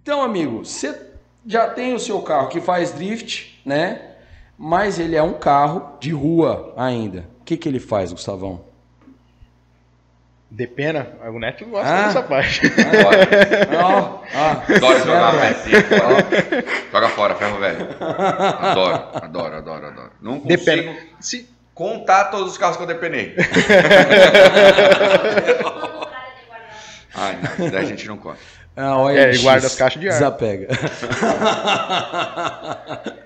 Então, amigo, você já tem o seu carro que faz drift, né? Mas ele é um carro de rua ainda. O que, que ele faz, Gustavão? Depena, o Neto gosta Ah. dessa parte. Adoro. Ó, ó. Adoro jogar pecinha fora. Joga fora, ferro velho. Adoro, adoro, adoro, adoro. Não consigo Depena. Se, contar todos os carros que eu depenei. Ai, não, daí a gente não conta. Ah, olha É, ele guarda as caixas de ar. Desapega.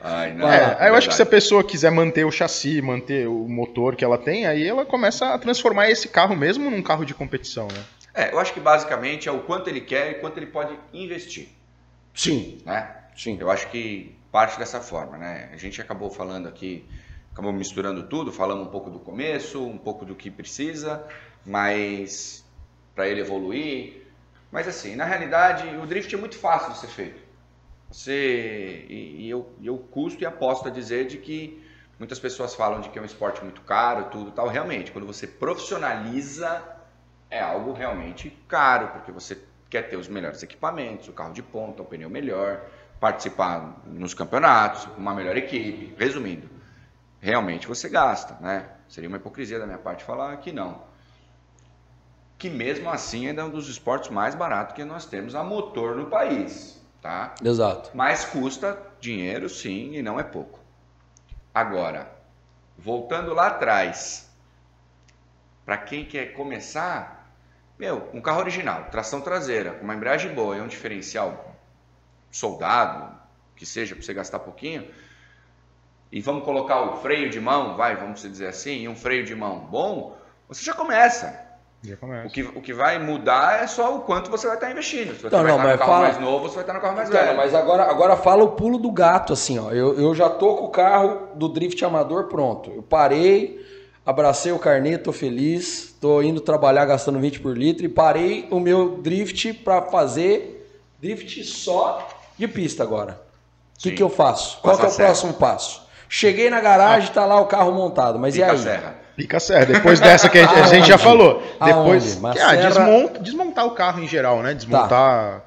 Ai, não, É, aí eu acho que se a pessoa quiser manter o chassi, manter o motor que ela tem, aí ela começa a transformar esse carro mesmo num carro de competição, né? É, eu acho que basicamente é o quanto ele quer e quanto ele pode investir, Sim, né? sim. Eu acho que parte dessa forma, né? A gente acabou falando aqui, acabou misturando tudo, falamos um pouco do começo, um pouco do que precisa, mas para ele evoluir. Mas assim, na realidade, o drift é muito fácil de ser feito. Você e, e eu, eu custo e aposto a dizer de que muitas pessoas falam de que é um esporte muito caro, tudo tal. Realmente, quando você profissionaliza, é algo realmente caro, porque você quer ter os melhores equipamentos, o carro de ponta, o pneu melhor, participar nos campeonatos, uma melhor equipe. Resumindo, realmente você gasta, né? Seria uma hipocrisia da minha parte falar que não. Que mesmo assim ainda é um dos esportes mais baratos que nós temos a motor no país, tá? Exato. Mas custa dinheiro, sim, e não é pouco. Agora, voltando lá atrás, para quem quer começar, meu, um carro original, tração traseira, com uma embreagem boa e um diferencial soldado, que seja para você gastar pouquinho, e vamos colocar o freio de mão, vai, vamos dizer assim, e um freio de mão bom, você já começa. O que, o que vai mudar é só o quanto você vai estar investindo. Se você Não, vai não, estar no mas carro fala- mais novo, você vai estar no carro mais Cara, velho. mas agora, agora fala o pulo do gato, assim, ó. Eu, eu já tô com o carro do drift amador pronto. Eu parei, abracei o carnê, tô feliz, tô indo trabalhar gastando 20 por litro e parei o meu drift para fazer drift só de pista agora. O que, que eu faço? Qual é a o serra. próximo passo? Cheguei na garagem, tá lá o carro montado, mas Pica e a aí? serra. Pica serra. Depois dessa que a gente, a gente já falou. Depois. Que, ah, desmonta- desmontar o carro em geral, né? Desmontar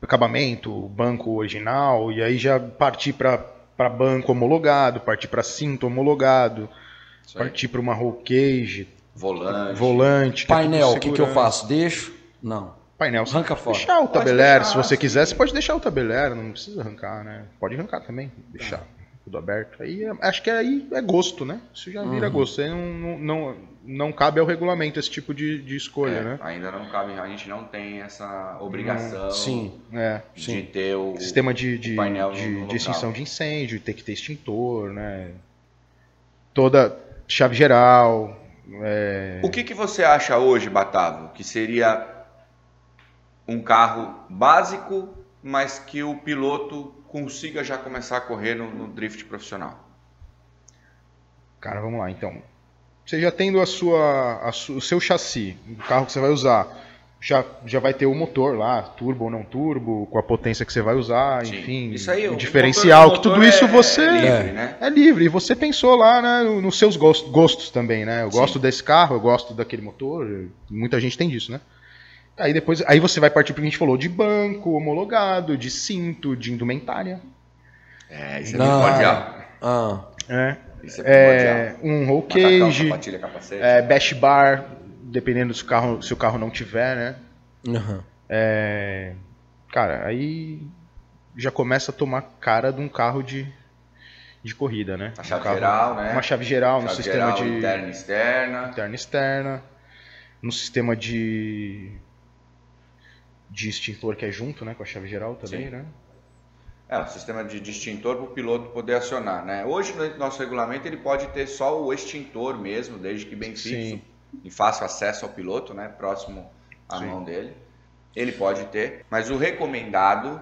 acabamento, banco original, e aí já partir para banco homologado, partir para cinto homologado, partir para uma roll cage, Volante. volante. tudo Painel, o que, que eu faço? Deixo? Não. Painel. Arranca fora. Deixar o tabeler, se você quiser, você pode deixar o tabeler, não precisa arrancar, né? Pode arrancar também, deixar tudo aberto. Aí é- acho que aí é gosto, né? Isso já vira gosto. Aí não, não, não, não cabe ao regulamento esse tipo de, de escolha, É, né? Ainda não cabe, a gente não tem essa obrigação Sim. É. de sim. ter o Sistema de, de, o painel de- no de extinção de incêndio, ter que ter extintor, né? Toda chave geral. é, O que, que você acha hoje, Batavo, que seria um carro básico, mas que o piloto consiga já começar a correr no, no drift profissional? Cara, vamos lá, então. Você já tendo a sua, a su- o seu chassi, o carro que você vai usar, já, já vai ter o motor lá, turbo ou não turbo, com a potência que você vai usar, Sim. enfim, Isso aí, o, o diferencial, motor- o tudo isso é- você é livre, É. né? é livre. E você pensou lá né, nos seus gos- gostos também, né? Eu Sim. gosto desse carro, eu gosto daquele motor, muita gente tem disso, né? Aí depois, aí você vai partir pro que a gente falou de banco, homologado, de cinto, de indumentária. É, isso é Não. primordial. Ah, É, Isso é primordial. é um roll cage, é, bash bar, dependendo se o carro, se o carro não tiver, né? aham. É, cara, aí já começa a tomar cara de um carro de, de corrida, né? A chave Um carro- geral, né? Uma chave geral no Chave sistema geral, de interna e externa. interna e externa, no sistema de de extintor que é junto, né, com a chave geral também, Sim. né? É, o sistema de, de extintor para o piloto poder acionar, né? Hoje, no nosso regulamento, ele pode ter só o extintor mesmo, desde que bem fixo Sim. e fácil acesso ao piloto, né? Próximo à Sim. mão dele. Ele pode ter, mas o recomendado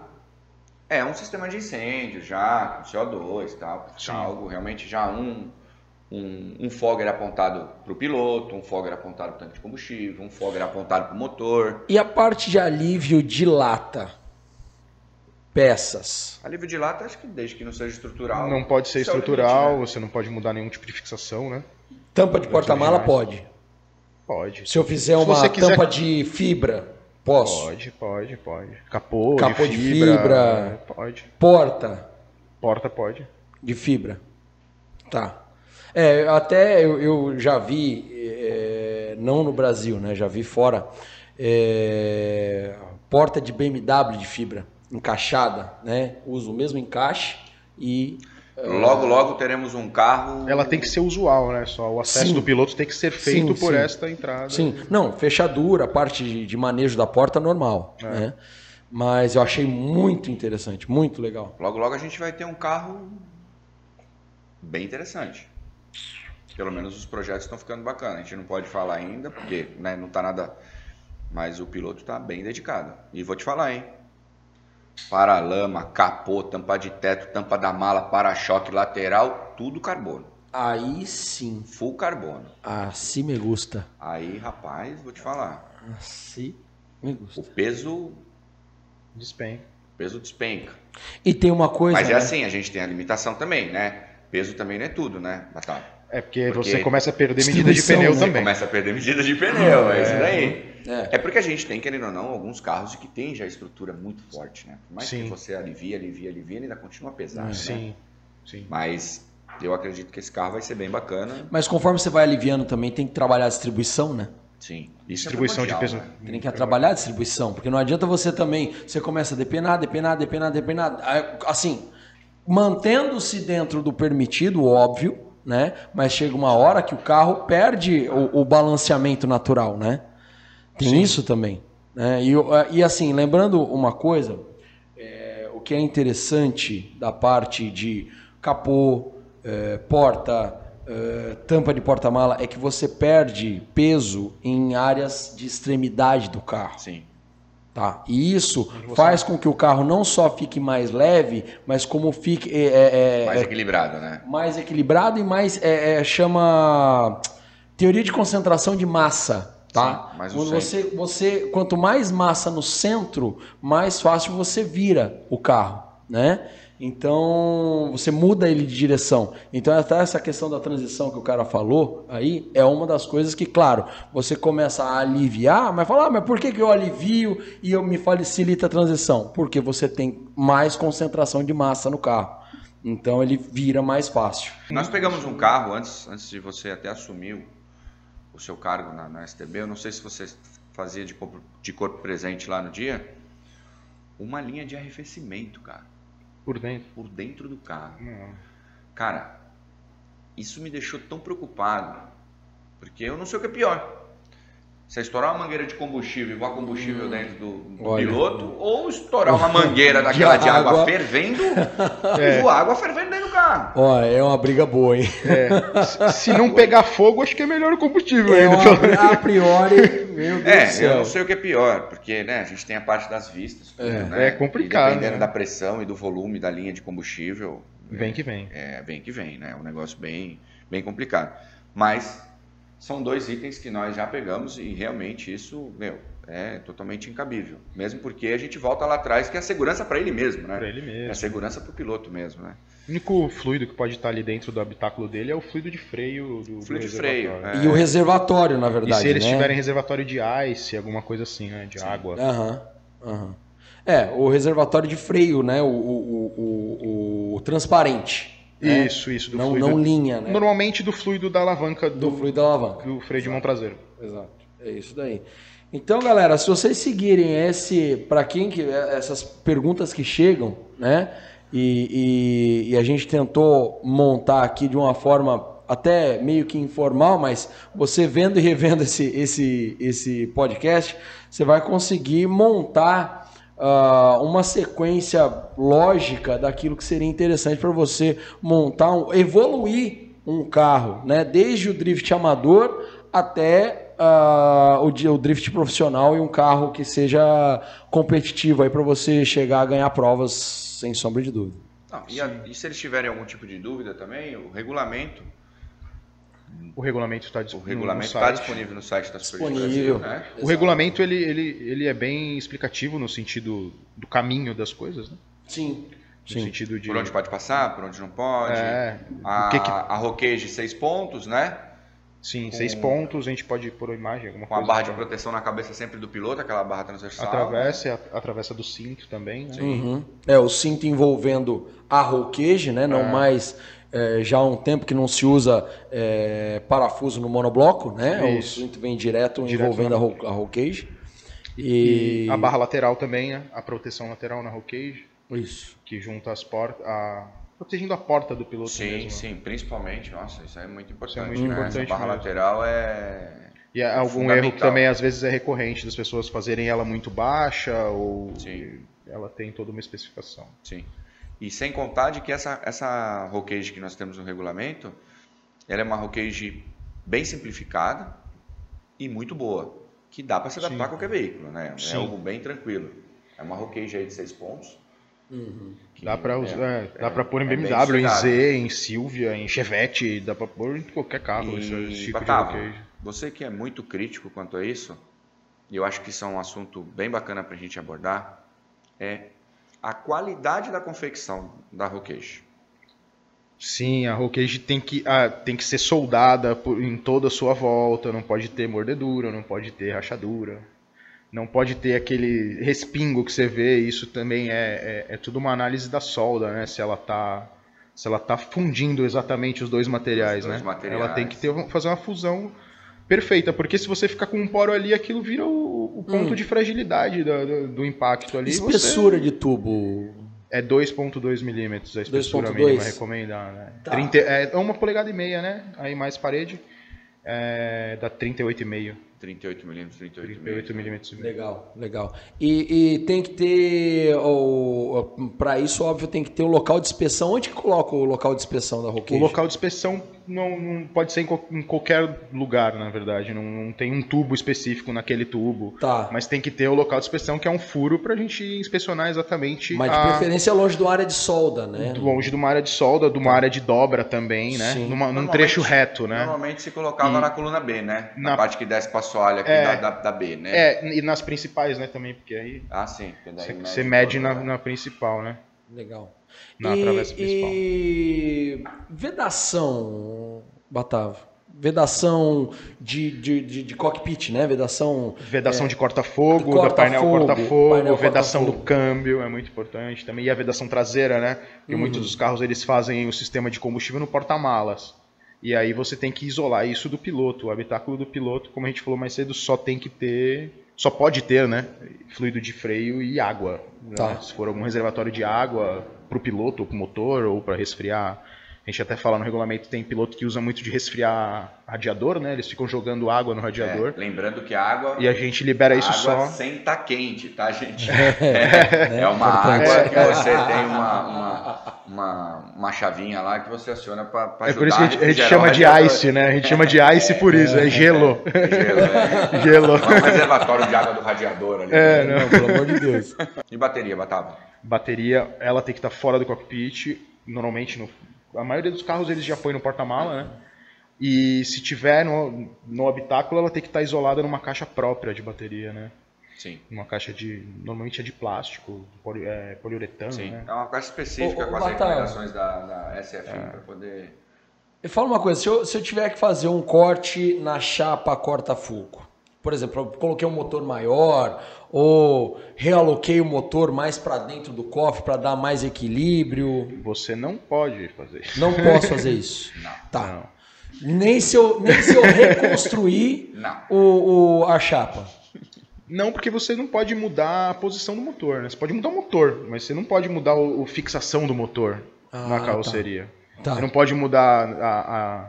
é um sistema de incêndio já, com CO2 e tal, algo realmente já um, um, um fogger apontado para o piloto, um fogger apontado para o tanque de combustível, um fogger apontado para o motor. E a parte de alívio de lata? Peças. Alívio de lata, acho que desde que não seja estrutural. Não pode ser é estrutural, limite, né? você não pode mudar nenhum tipo de fixação, né? Tampa de porta-mala pode. Pode. Se eu fizer Se uma quiser- tampa de fibra, posso. Pode, pode, pode. Capô, Capô de de fibra, fibra. Pode. Porta Porta pode. de fibra. Tá. É, até eu, eu já vi, é, não no Brasil, né? Já vi fora, é, porta de BMW de fibra encaixada, né? Uso o mesmo encaixe e Logo, logo teremos um carro. Ela tem que ser usual, né? Só o acesso Sim. do piloto tem que ser feito Sim, por sim. esta entrada. Sim, não, fechadura, parte de, de manejo da porta normal, É. né? Mas eu achei muito interessante, muito legal. Logo, logo a gente vai ter um carro bem interessante. Pelo menos os projetos estão ficando bacanas. A gente não pode falar ainda, porque né, não tá nada. Mas o piloto está bem dedicado. E vou te falar, hein? Para-lama, capô, tampa de teto, tampa da mala, para-choque lateral, tudo carbono. Aí sim, Full carbono. assim me gusta. Aí, rapaz, vou te falar. Assim me O gusta. peso, Despenca. peso despenca. E tem uma coisa, Mas é né? assim, a gente tem a limitação também, né? Peso também não é tudo, né, Batata? É porque, Porque você começa a perder medida de pneu né? também. Começa a perder medida de pneu, é, isso daí. É. É porque a gente tem, querendo ou não, alguns carros que tem já estrutura muito forte, né? Por mais Sim. que você alivia, alivia, alivia, ele ainda continua pesado, né? Sim, sim. Mas eu acredito que esse carro vai ser bem bacana. Mas conforme você vai aliviando também, tem que trabalhar a distribuição, né? Sim. É Distribuição de primordial, peso. né? Tem que trabalhar a distribuição, porque não adianta você também, você começa a depenar, depenar, depenar, depenar, assim, mantendo-se dentro do permitido, óbvio, né? Mas chega uma hora que o carro perde o, o balanceamento natural, né? Tem isso também, né? E, e assim, lembrando uma coisa, é, o que é interessante da parte de capô, é, porta, é, tampa de porta-mala é que você perde peso em áreas de extremidade do carro. Sim. Tá? E isso faz com que o carro não só fique mais leve, mas como fique é, é, é, Mais é, equilibrado, né? mais equilibrado e mais é, é, chama teoria de concentração de massa. Tá? Sim, mais Quando você, você, quanto mais massa no centro, mais fácil você vira o carro, né? Então você muda ele de direção. Então até essa questão da transição que o cara falou aí é uma das coisas que, claro, você começa a aliviar, mas fala, ah, mas por que, que eu alivio e eu me facilita a transição? Porque você tem mais concentração de massa no carro. Então ele vira mais fácil. Nós pegamos um carro antes, antes de você até assumir o, seu cargo na, na STB. Eu não sei se você fazia de corpo, de corpo presente lá no dia. Uma linha de arrefecimento, cara, Por dentro. por dentro do carro. Não. Cara, isso me deixou tão preocupado, porque eu não sei o que é pior. Você estourar uma mangueira de combustível e voar combustível dentro do, do Olha. piloto, ou estourar uma mangueira daquela de água, água. fervendo É. e voar água fervendo dentro do carro. Ó, é uma briga boa, hein? É, se- se não pegar fogo, acho que é melhor o combustível É ainda. uma, a priori, meu Deus do É, eu céu. não sei o que é pior, porque né, a gente tem a parte das vistas, tudo, É, né? é complicado, E dependendo né? da pressão e do volume da linha de combustível, Vem que vem. é, vem que vem, né? É um negócio bem, bem complicado. Mas são dois itens que nós já pegamos e realmente isso, meu, é totalmente incabível. Mesmo porque a gente volta lá atrás, que é a segurança para ele mesmo, né? Pra ele É a mesmo. segurança para o piloto mesmo, né? O único fluido que pode estar ali dentro do habitáculo dele é o fluido de freio do, do Fluido de freio, reservatório. é. E o reservatório, na E verdade, se eles né? tiverem reservatório de ice, alguma coisa assim, né? De água. Aham, aham. É, o reservatório de freio, né? O, o, o, o- o transparente. Né? Isso, isso. Do Não, fluido, não linha, né? Normalmente do fluido da alavanca do, Do fluido da alavanca. do freio de mão traseiro. Exato. É isso daí. Então, galera, se vocês seguirem esse, para quem que essas perguntas que chegam, né? E, e- e a gente tentou montar aqui de uma forma até meio que informal, mas você vendo e revendo esse, esse, esse podcast, você vai conseguir montar ah, uma sequência lógica daquilo que seria interessante para você montar, um, evoluir um carro, né? Desde o drift amador até ah, o, o drift profissional e um carro que seja competitivo aí para você chegar a ganhar provas sem sombra de dúvida. Não, e, a- e se eles tiverem algum tipo de dúvida também, o regulamento, O regulamento está o disponível. regulamento no está site. disponível no site da Super Disponível. Brasil, né? O regulamento ele, ele, ele é bem explicativo no sentido do caminho das coisas, né? Sim. No sentido de. Por onde pode passar, por onde não pode. É, A, o que que- a roqueige seis pontos, né? Sim, seis pontos, a gente pode pôr a imagem, alguma Com a coisa. barra de proteção na cabeça sempre do piloto, aquela barra transversal. Atravessa, e a- atravessa do cinto também, né? Uhum. É, o cinto envolvendo a cage, né? Não mais é, já há um tempo que não se usa é, parafuso no monobloco, né? Isso. O cinto vem direto, Direto envolvendo na a roll, a roll cage. E E, a barra lateral também, né? a proteção lateral na roll cage, Isso. que junta as portas, a, protegendo a porta do piloto Sim, mesmo. sim, principalmente. Nossa, isso é muito importante. muito né? importante Essa barra mesmo. lateral é. E é algum erro que também às vezes é recorrente das pessoas fazerem ela muito baixa ou Sim. ela tem toda uma especificação. Sim. E sem contar de que essa, essa roll cage que nós temos no regulamento, ela é uma roll cage bem simplificada e muito boa, que dá para se adaptar Sim. a qualquer veículo, né? É Sim. algo bem tranquilo. É uma roll cage aí de seis pontos. que Dá pra, é- usar, é, dá é- pra pôr em é BMW, em. Z, em Silvia, em Chevette, dá pra pôr em qualquer carro esse, esse E, tipo cage. você que é muito crítico quanto a isso, e eu acho que isso é um assunto bem bacana para a gente abordar, é a qualidade da confecção da cage. Sim, a cage tem que, ah, tem que ser soldada por- em toda a sua volta, não pode ter mordedura, não pode ter rachadura, não pode ter aquele respingo que você vê, isso também é, é, é tudo uma análise da solda, né? Se ela tá, se ela tá fundindo exatamente os dois materiais, Os dois né? materiais. Ela tem que ter, fazer uma fusão perfeita, porque se você ficar com um poro ali, aquilo vira o ponto Hum. de fragilidade do, do- do impacto ali. você- Espessura de tubo. é 2.2 milímetros a espessura 2.2? mínima recomendada. Né? Tá. 30 é uma polegada e meia, né? Aí mais parede, é, dá 38,5. 38 milímetros, 38 38 milímetros. Legal, legal. E, e tem que ter, o, para isso, óbvio, tem que ter o local de inspeção. Onde que coloca o local de inspeção da O Roquete? local de inspeção não, não pode ser em, qual- em qualquer lugar, na verdade. Não, não tem um tubo específico naquele tubo. Tá, Mas tem que ter o local de inspeção, que é um furo, pra gente inspecionar exatamente mas de a- preferência longe de uma área de solda, né? longe de uma área de solda, de uma área de dobra também, né? Sim. Numa- num trecho reto, né? Normalmente se colocava E- na coluna B, né? Na, Na- parte que desce pra soalha aqui É. da, da, da B, né? É, e nas principais, né, também, porque aí Ah, sim. você- mede você mede na, na principal, né? Legal. Na e, travessa principal. e vedação, Batavo. Vedação de, de, de, de cockpit, né? Vedação. Vedação de corta-fogo, Do da painel corta-fogo, vedação do corta-fogo. câmbio é muito importante também. E a vedação traseira, né? Porque Uhum. muitos dos carros eles fazem o sistema de combustível no porta-malas. E aí você tem que isolar isso do piloto. O habitáculo do piloto, como a gente falou mais cedo, só tem que ter. Só pode ter, né? Fluido de freio e água. né? Tá. Se for algum reservatório de água para o piloto, ou para o motor, ou para resfriar. A gente até fala no regulamento, tem piloto que usa muito de resfriar radiador, né? Eles ficam jogando água no radiador. É, lembrando que a água, E a gente libera isso água só. sem tá quente, tá, gente? É, é uma importante. água que você tem uma, uma, uma, uma chavinha lá que você aciona para ajudar É por isso que a gente, a gente chama de ice, né? A gente chama de ice por isso, é gelo. Gelo, é. Gelo. Não é um reservatório de água do radiador ali. É, né? Não, pelo amor de Deus. E bateria, Batava? Bateria, ela tem que estar fora do cockpit. Normalmente, no, a maioria dos carros eles já põe no porta-mala, né? E se tiver no, no habitáculo, ela tem que estar isolada numa caixa própria de bateria, né? Sim. Uma caixa de. Normalmente é de plástico, poli, é, poliuretano, Sim. né? É uma caixa específica Ô, ô, com as Batata. recomendações da, da SFM para poder. Fala uma coisa, se eu, se eu tiver que fazer um corte na chapa corta-fogo, por exemplo, eu coloquei um motor maior ou realoquei o motor mais para dentro do cofre para dar mais equilíbrio, Você não pode fazer isso. não posso fazer isso. Não. Tá. Não. Nem se eu, nem se eu reconstruir o, o- a chapa. Não, porque você não pode mudar a posição do motor, né? Você pode mudar o motor, mas você não pode mudar o, o fixação do motor Ah, na tá. carroceria. Tá. Você não pode mudar a, a,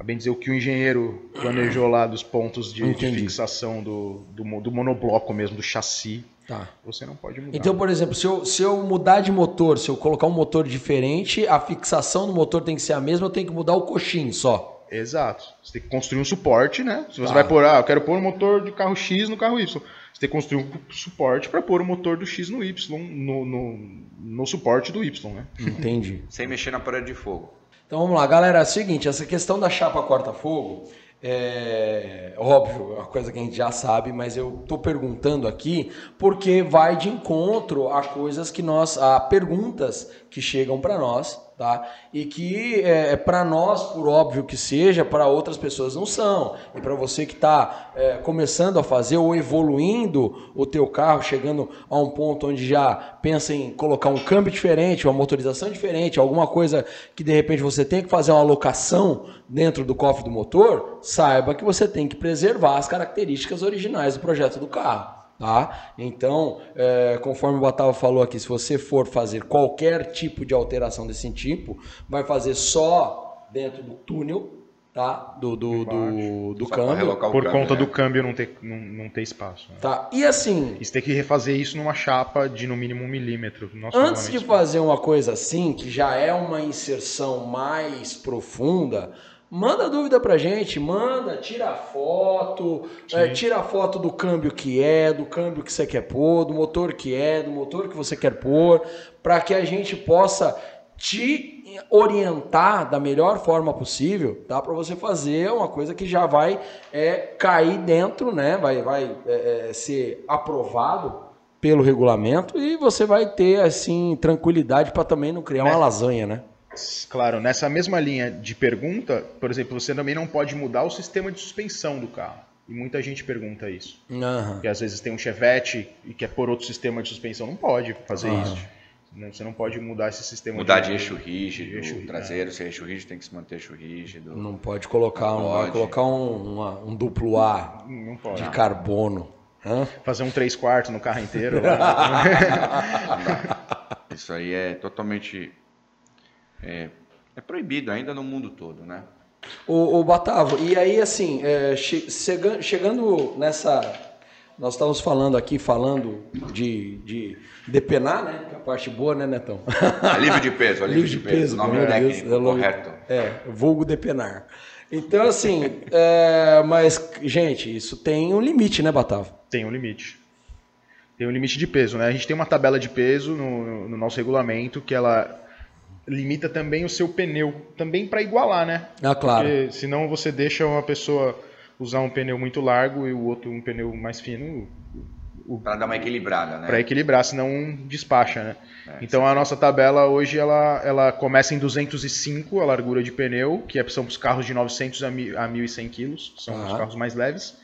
a bem dizer o que o engenheiro planejou lá dos pontos de, de fixação do, do, do monobloco mesmo, do chassi. Tá. Você não pode mudar. Então, por exemplo, se eu, se eu mudar de motor, se eu colocar um motor diferente, a fixação do motor tem que ser a mesma, eu tenho que mudar o coxim só. Exato. Você tem que construir um suporte, né? Se você Tá. vai pôr, ah, eu quero pôr o motor do carro X no carro Y. Você tem que construir um suporte para pôr o motor do X no Y, no, no, no suporte do Y, né? Entendi. Sem mexer na parede de fogo. Então vamos lá, galera. É o seguinte, essa questão da chapa corta-fogo é óbvio, é uma coisa que a gente já sabe, mas eu tô perguntando aqui porque vai de encontro a coisas que nós, a perguntas que chegam para nós, tá? E que é, para nós, por óbvio que seja, para outras pessoas não são. E para você que está começando a fazer ou evoluindo o teu carro, chegando a um ponto onde já pensa em colocar um câmbio diferente, uma motorização diferente, alguma coisa que de repente você tem que fazer uma alocação dentro do cofre do motor, saiba que você tem que preservar as características originais do projeto do carro. Tá? Então, é, conforme o Batava falou aqui, se você for fazer qualquer tipo de alteração desse tipo, vai fazer só dentro do túnel tá? do, do, do, do câmbio. Por câmbio, conta né? do câmbio não ter, não, não ter espaço. né? Tá? E assim, você tem que refazer isso numa chapa de no mínimo um milímetro. Nosso Antes de fazer uma coisa assim, que já é uma inserção mais profunda, manda dúvida pra gente, manda, tira foto, é, tira foto do câmbio que é, do câmbio que você quer pôr, do motor que é, do motor que você quer pôr, para que a gente possa te orientar da melhor forma possível, tá? Para você fazer uma coisa que já vai é, cair dentro, né? Vai, vai é, é, ser aprovado pelo regulamento e você vai ter assim tranquilidade para também não criar uma lasanha, né? Claro, nessa mesma linha de pergunta, por exemplo, você também não pode mudar o sistema de suspensão do carro. E muita gente pergunta isso. Aham. Porque às vezes tem um Chevette e quer pôr outro sistema de suspensão. Não pode fazer Ah. isso. Não- Você não pode mudar esse sistema Mudar de eixo rígido, de eixo, traseiro, se é eixo rígido, tem que se manter eixo rígido. Não pode colocar, Não não vai pode. colocar um, uma- um duplo A Não pode. de carbono. Hã? Fazer um 3 quartos no carro inteiro. lá. Isso aí é totalmente. É, é proibido ainda no mundo todo, né? O, o Batavo, e aí assim, é, che- chega- chegando nessa. Nós estávamos falando aqui, falando de, de depenar, né? Que é a parte boa, né, Netão? Alívio de peso, alívio de peso. Nome meu Deus, técnico é logo- correto. É, vulgo depenar. Então, assim, é, mas, gente, isso tem um limite, né, Batavo? tem um limite. Tem um limite de peso, né? A gente tem uma tabela de peso no, no nosso regulamento que ela limita também o seu pneu, também para igualar, né? Ah, claro. Porque senão você deixa uma pessoa usar um pneu muito largo e o outro um pneu mais fino Pra dar uma equilibrada, né? para equilibrar, senão um despacha, né? então a nossa tabela hoje ela, ela começa em 205 a largura de pneu, que é- são os carros de 900 a, mil- a 1.100 quilos, que são os Ah. carros mais leves.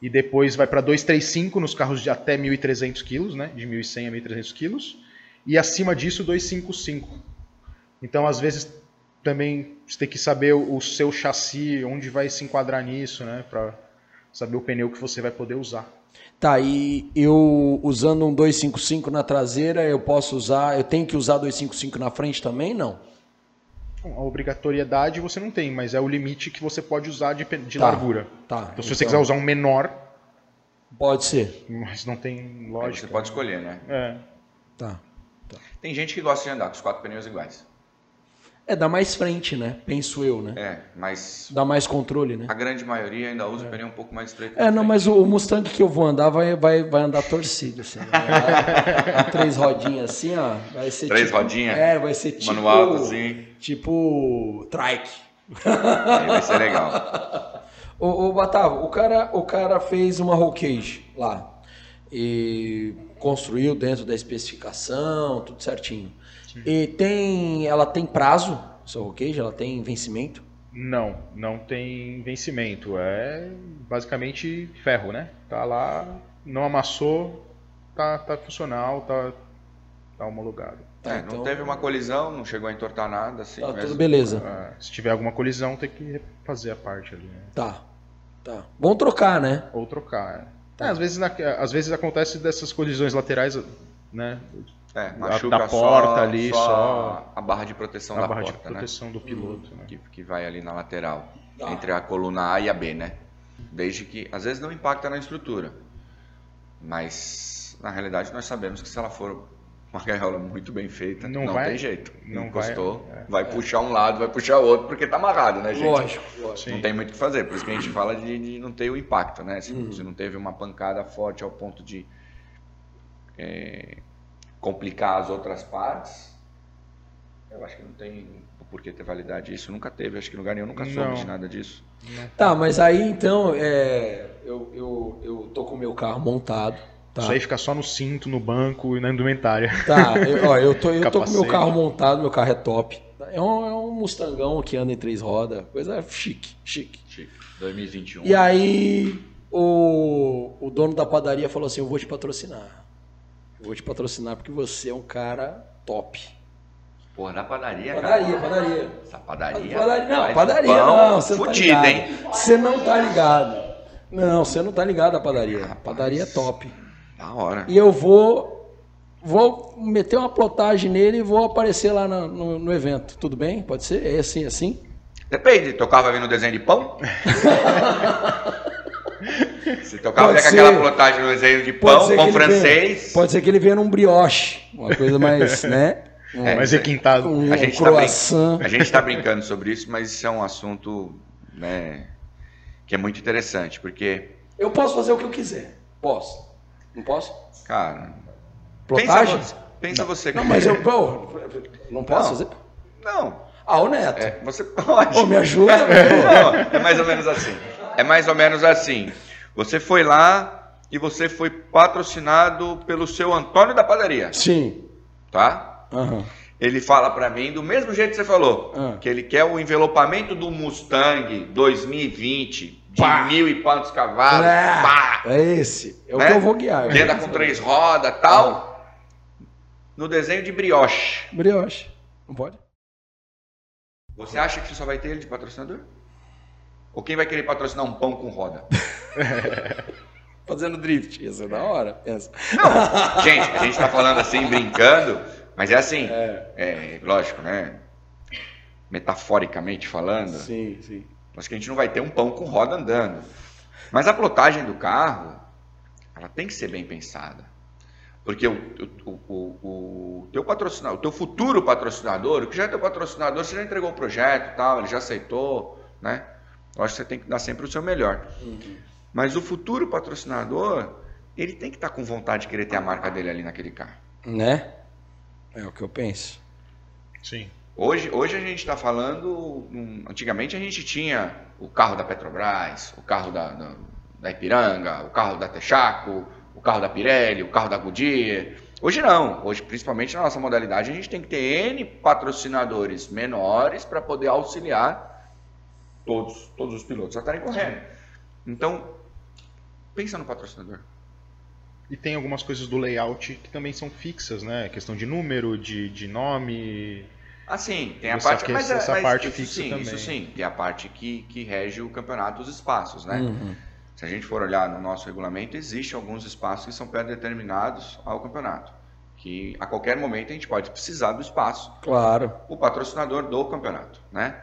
E depois vai para 235 nos carros de até 1.300 quilos, né? De 1.100 a 1.300 quilos. E acima disso 255. Então às vezes também você tem que saber o, o seu chassi, onde vai se enquadrar nisso, né? Para saber o pneu que você vai poder usar. Tá, e eu usando um 255 na traseira, eu posso usar, eu tenho que usar 255 na frente também? Não. A obrigatoriedade você não tem, mas é o limite que você pode usar de, de Tá, largura. Tá. Então, se você quiser usar um menor, Pode ser. mas não tem Aí lógica. você pode escolher, né? É. Tá. Tem gente que gosta de andar com os quatro pneus iguais. É, dá mais frente, né? Penso eu, né? É, mas Dá mais controle, né? a grande maioria ainda usa o pneu um pouco mais estreito. É, não, frente. mas o, o Mustang que eu vou andar vai, vai, vai andar torcido, assim. né? Três rodinhas assim, ó. Vai ser Três tipo, rodinhas? É, vai ser tipo. Manual, assim. Tipo. Trike. Aí vai ser legal. Ô, ô Batavo, o cara, o cara fez uma roll cage lá. E construiu dentro da especificação, tudo certinho. E tem. Ela tem prazo, roll cage? Ela tem vencimento? Não, não tem vencimento. É basicamente ferro, né? Tá lá, não amassou, tá, tá funcional, tá, tá homologado. Tá, É, não teve uma colisão, não chegou a entortar nada, assim. Tá, tudo beleza. Ah, se tiver alguma colisão, tem que fazer a parte ali, né? Tá. Tá. Vamos trocar, né? Ou trocar. É. É, às, vezes, na- às vezes acontece dessas colisões laterais, né? É, machuca da só- porta ali, só, só- a barra de proteção Na da barra porta, de proteção do piloto, né? né? Que, que vai ali na lateral, Tá. entre a coluna A e a B, né? Desde que, às vezes não impacta na estrutura, mas na realidade nós sabemos que se ela for uma gaiola muito bem feita, Não não, vai- tem jeito. não Encostou, vai- é. vai, puxar um lado, vai puxar o outro, porque tá amarrado, né, gente? Lógico, lógico. Não tem muito o que fazer, por isso que a gente fala de, de não ter o impacto, né? Se, se não teve uma pancada forte ao ponto de é, complicar as outras partes, eu acho que não tem o porquê ter validade isso. Nunca teve, acho que lugar nenhum nunca soube Não. de nada disso. Tá, mas aí então, é, eu, eu, eu tô com o meu carro montado. Tá, Isso aí fica só no cinto, no banco e na indumentária. tá eu, ó, eu tô, eu tô com o meu carro montado, meu carro é top. É um, é um Mustangão que anda em três rodas, coisa chique, chique. Chique. 2021. E aí o, o dono da padaria falou assim, eu vou te patrocinar. Eu vou te patrocinar porque você é um cara top. Porra, na padaria, Padaria, cara. padaria. Essa padaria. Padaria, não, padaria pão não, você não fudido, tá ligado. hein? Você não tá ligado. Não, você não tá ligado a padaria. A padaria é top. Da hora. E eu vou vou meter uma plotagem nele e vou aparecer lá no, no, no evento. Tudo bem? Pode ser? É assim, assim? Depende, tocava vendo desenho de pão? Se com ser. aquela plotagem no desenho de pão, pão ele venha- francês. pode ser que ele venha num brioche. Uma coisa mais, né? Um, É, Mais requintado. um A gente, tá croissant. brin... a gente tá brincando sobre isso, mas isso é um assunto né, que é muito interessante, porque, Eu posso fazer o que eu quiser. Posso. Não posso? cara, Plotagem? pensa, você, pensa você Não, mas eu pô, não posso Não. fazer? Não, Ah, o Neto. é, você pode. Ô, me ajuda, Não, é mais ou menos assim. É mais ou menos assim. Você foi lá e você foi patrocinado pelo seu Antônio da padaria, Sim. tá? Aham. Ele fala pra mim do mesmo jeito que você falou, Ah. que ele quer o envelopamento do Mustang 2020 de Pá. mil e quantos cavalos, É, pá, é esse. É o Né? que eu vou guiar. Venda com três rodas, tal, no desenho de brioche. Brioche. Não pode? Você acha que você só vai ter ele de patrocinador? Ou quem vai querer patrocinar um pão com roda? Fazendo drift. Isso é da hora. Pensa. Não, gente, a gente tá falando assim, brincando, mas é assim, É. é lógico, né? Metaforicamente falando, Sim, sim. Mas que a gente não vai ter um pão com roda andando. Mas a plotagem do carro, ela tem que ser bem pensada. Porque o, o, o, o teu patrocinador, o teu futuro patrocinador, o que já é teu patrocinador, você já entregou o projeto e tal, ele já aceitou, né? Eu acho que você tem que dar sempre o seu melhor. Mas o futuro patrocinador, ele tem que estar com vontade de querer ter a marca dele ali naquele carro. Né? É o que eu penso. Sim. Hoje, hoje a gente está falando. Antigamente a gente tinha o carro da Petrobras, o carro da, da, da Ipiranga, o carro da Texaco, o carro da Pirelli, o carro da Goodyear. Hoje não. Hoje, principalmente na nossa modalidade, a gente tem que ter N patrocinadores menores para poder auxiliar todos, todos os pilotos a estarem correndo. Então, pensa no patrocinador. E tem algumas coisas do layout que também são fixas, né? Questão de número, de, de nome. Ah, sim, tem a Essa parte, que- mas, é- essa mas parte isso fixa sim, também. Isso sim, tem a parte que, que rege o campeonato dos espaços, né? Uhum. Se a gente for olhar no nosso regulamento, existem alguns espaços que são pré-determinados ao campeonato, que a qualquer momento a gente pode precisar do espaço, Claro. o patrocinador do campeonato, né?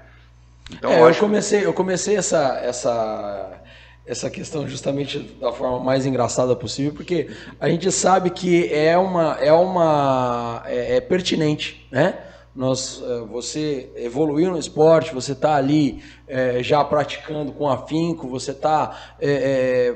Então, É, eu eu acho comecei, eu comecei essa, essa, essa questão justamente da forma mais engraçada possível, porque a gente sabe que é uma é uma é, é pertinente, né? Nós, eh, você evoluiu no esporte, você está ali eh, já praticando com afinco, você está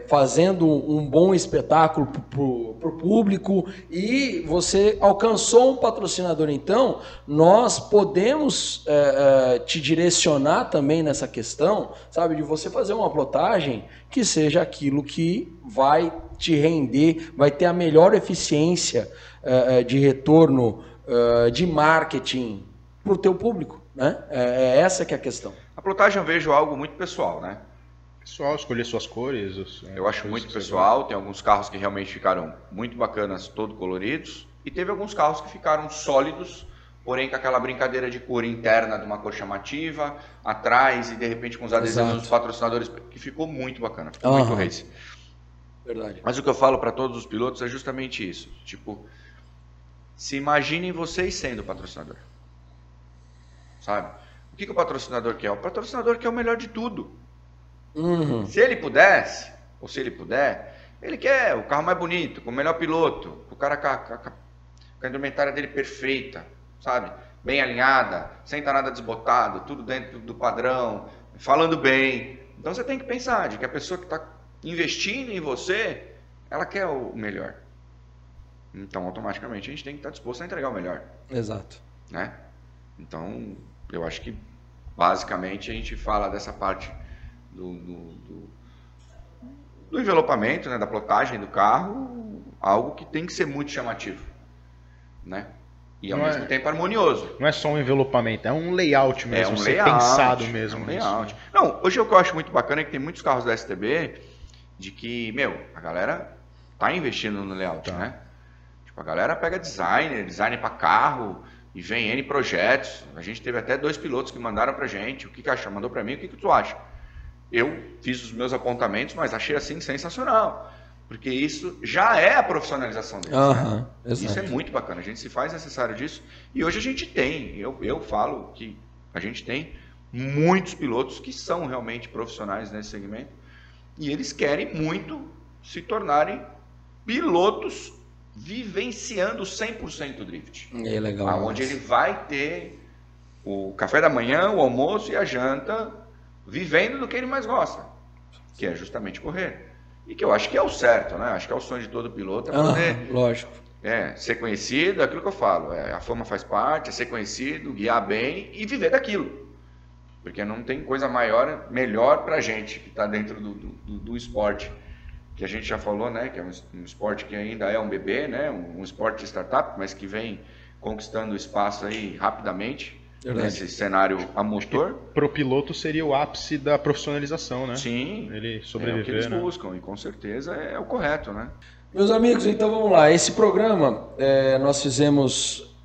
fazendo um bom espetáculo para o público e você alcançou um patrocinador. Então, nós podemos eh, te direcionar também nessa questão, sabe, de você fazer uma plotagem que seja aquilo que vai te render, vai ter a melhor eficiência de retorno eh, de marketing para o teu público, né? É, é essa que é a questão. a plotagem eu vejo algo muito pessoal, né? Pessoal, escolher suas cores. os- Eu acho muito pessoal, tem alguns carros que realmente ficaram muito bacanas, todo coloridos, e teve alguns carros que ficaram sólidos, porém com aquela brincadeira de cor interna de uma cor chamativa, atrás e de repente com os adesivos Exato. dos patrocinadores, que ficou muito bacana, ficou Aham. muito race. Verdade. Mas o que eu falo para todos os pilotos é justamente isso, tipo, se imaginem vocês sendo o patrocinador, sabe? O que, que o patrocinador quer? O patrocinador quer o melhor de tudo. Uhum. Se ele pudesse, ou se ele puder, ele quer o carro mais bonito, com o melhor piloto, o cara com a, com a- com a indumentária dele perfeita, sabe? Bem alinhada, sem estar nada desbotado, tudo dentro do padrão, falando bem. Então você tem que pensar de que a pessoa que está investindo em você, ela quer o melhor. Então, automaticamente, a gente tem que estar disposto a entregar o melhor Exato. né? Então, eu acho que basicamente a gente fala dessa parte do, do, do- do envelopamento, né, da plotagem do carro, algo que tem que ser muito chamativo, né? E ao Não mesmo é- tempo harmonioso. Não é só um envelopamento, é um layout mesmo, é um ser layout, pensado mesmo é um nisso. layout. Não, hoje o que eu acho muito bacana é que tem muitos carros da STB de que, meu, a galera tá investindo no layout, Tá. né? Tipo, a galera pega designer, design para carro e vem N projetos. A gente teve até dois pilotos que mandaram pra gente. O que que acha? Mandou pra mim, o que que tu acha? Eu fiz os meus apontamentos, mas achei assim sensacional. Porque isso já é a profissionalização deles. Aham, né? Isso é muito bacana. A gente se faz necessário disso. E hoje a gente tem. Eu, eu falo que a gente tem muitos pilotos que são realmente profissionais nesse segmento. E eles querem muito se tornarem pilotos vivenciando 100% o drift. É legal. Onde mas- ele vai ter o café da manhã, o almoço e a janta vivendo do que ele mais gosta, que é justamente correr. E que eu acho que é o certo, né? Acho que é o sonho de todo piloto, é Aham, poder lógico. é, ser conhecido, é aquilo que eu falo, é, a fama faz parte, é ser conhecido, guiar bem e viver daquilo. Porque não tem coisa maior, melhor pra gente que está dentro do, do- do esporte. Que a gente já falou, né? Que é um, es- um esporte que ainda é um bebê, né? Um, um esporte de startup, mas que vem conquistando espaço aí rapidamente Verdade. nesse cenário a motor. Pro piloto seria o ápice da profissionalização, né? Sim, Ele é o que sobreviver, eles né? buscam e com certeza é, o correto, né? Meus amigos, então vamos lá. Esse programa é, nós fizemos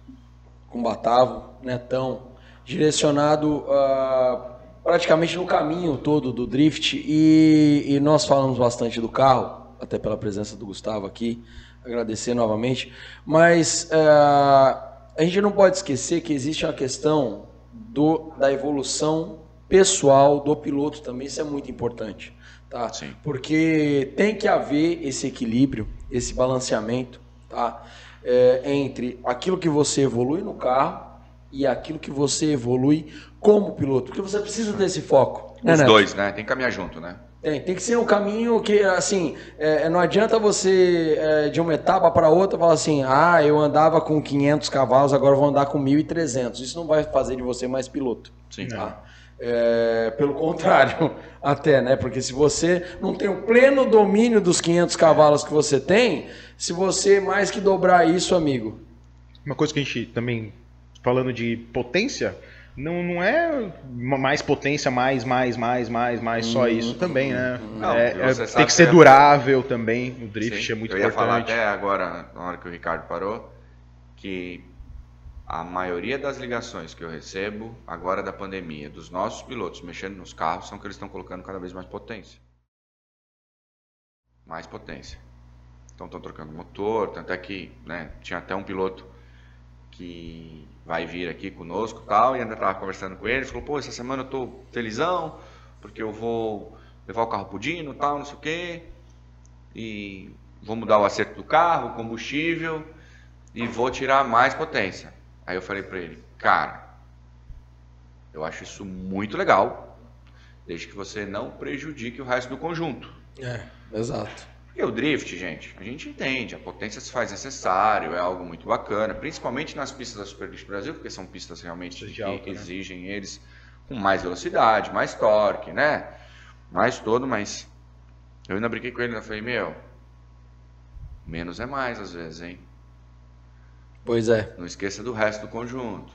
com Batavo, Netão, direcionado ah, praticamente no caminho todo do drift e, e nós falamos bastante do carro, até pela presença do Gustavo aqui, agradecer novamente. Mas ah, a gente não pode esquecer que existe uma questão do, da evolução pessoal do piloto também, isso é muito importante. Tá? Sim. Porque tem que haver esse equilíbrio, esse balanceamento, tá? É, entre aquilo que você evolui no carro e aquilo que você evolui como piloto. Porque você precisa desse foco. né, Os Neto? dois, né? Tem que caminhar junto, né? Tem, tem que ser um caminho que, assim, é, não adianta você, é, de uma etapa para outra, falar assim, ah, eu andava com 500 cavalos, agora eu vou andar com 1.300. Isso não vai fazer de você mais piloto. Sim. Tá? É, pelo contrário, até, né? Porque se você não tem o pleno domínio dos 500 cavalos que você tem, se você mais que dobrar isso, amigo, Uma coisa que a gente também, falando de potência, não, não é mais potência, mais, mais, mais, mais, mais, só isso também, né? Não, É- é- tem que ser que- durável também, o drift Sim, é muito Eu ia falar importante. até agora, na hora que o Ricardo parou, que a maioria das ligações que eu recebo agora da pandemia, dos nossos pilotos mexendo nos carros, são que eles estão colocando cada vez mais potência. Mais potência. Então estão trocando motor, tanto é que né, tinha até um piloto que vai vir aqui conosco tal, e ainda estava conversando com ele, falou, pô, essa semana eu tô felizão, porque eu vou levar o carro pro Dino tal, não sei o quê, e vou mudar o acerto do carro, combustível, e vou tirar mais potência. Aí eu falei para ele, cara, eu acho isso muito legal, desde que você não prejudique o resto do conjunto. é, exato. Porque o drift, gente, a gente entende, a potência se faz necessário, é algo muito bacana, principalmente nas pistas da Superdrift Brasil, porque são pistas realmente que né? exigem eles com mais velocidade, mais torque, né? Mais todo, mas eu ainda brinquei com ele, eu falei, meu, menos é mais às vezes, hein? Pois é. Não esqueça do resto do conjunto.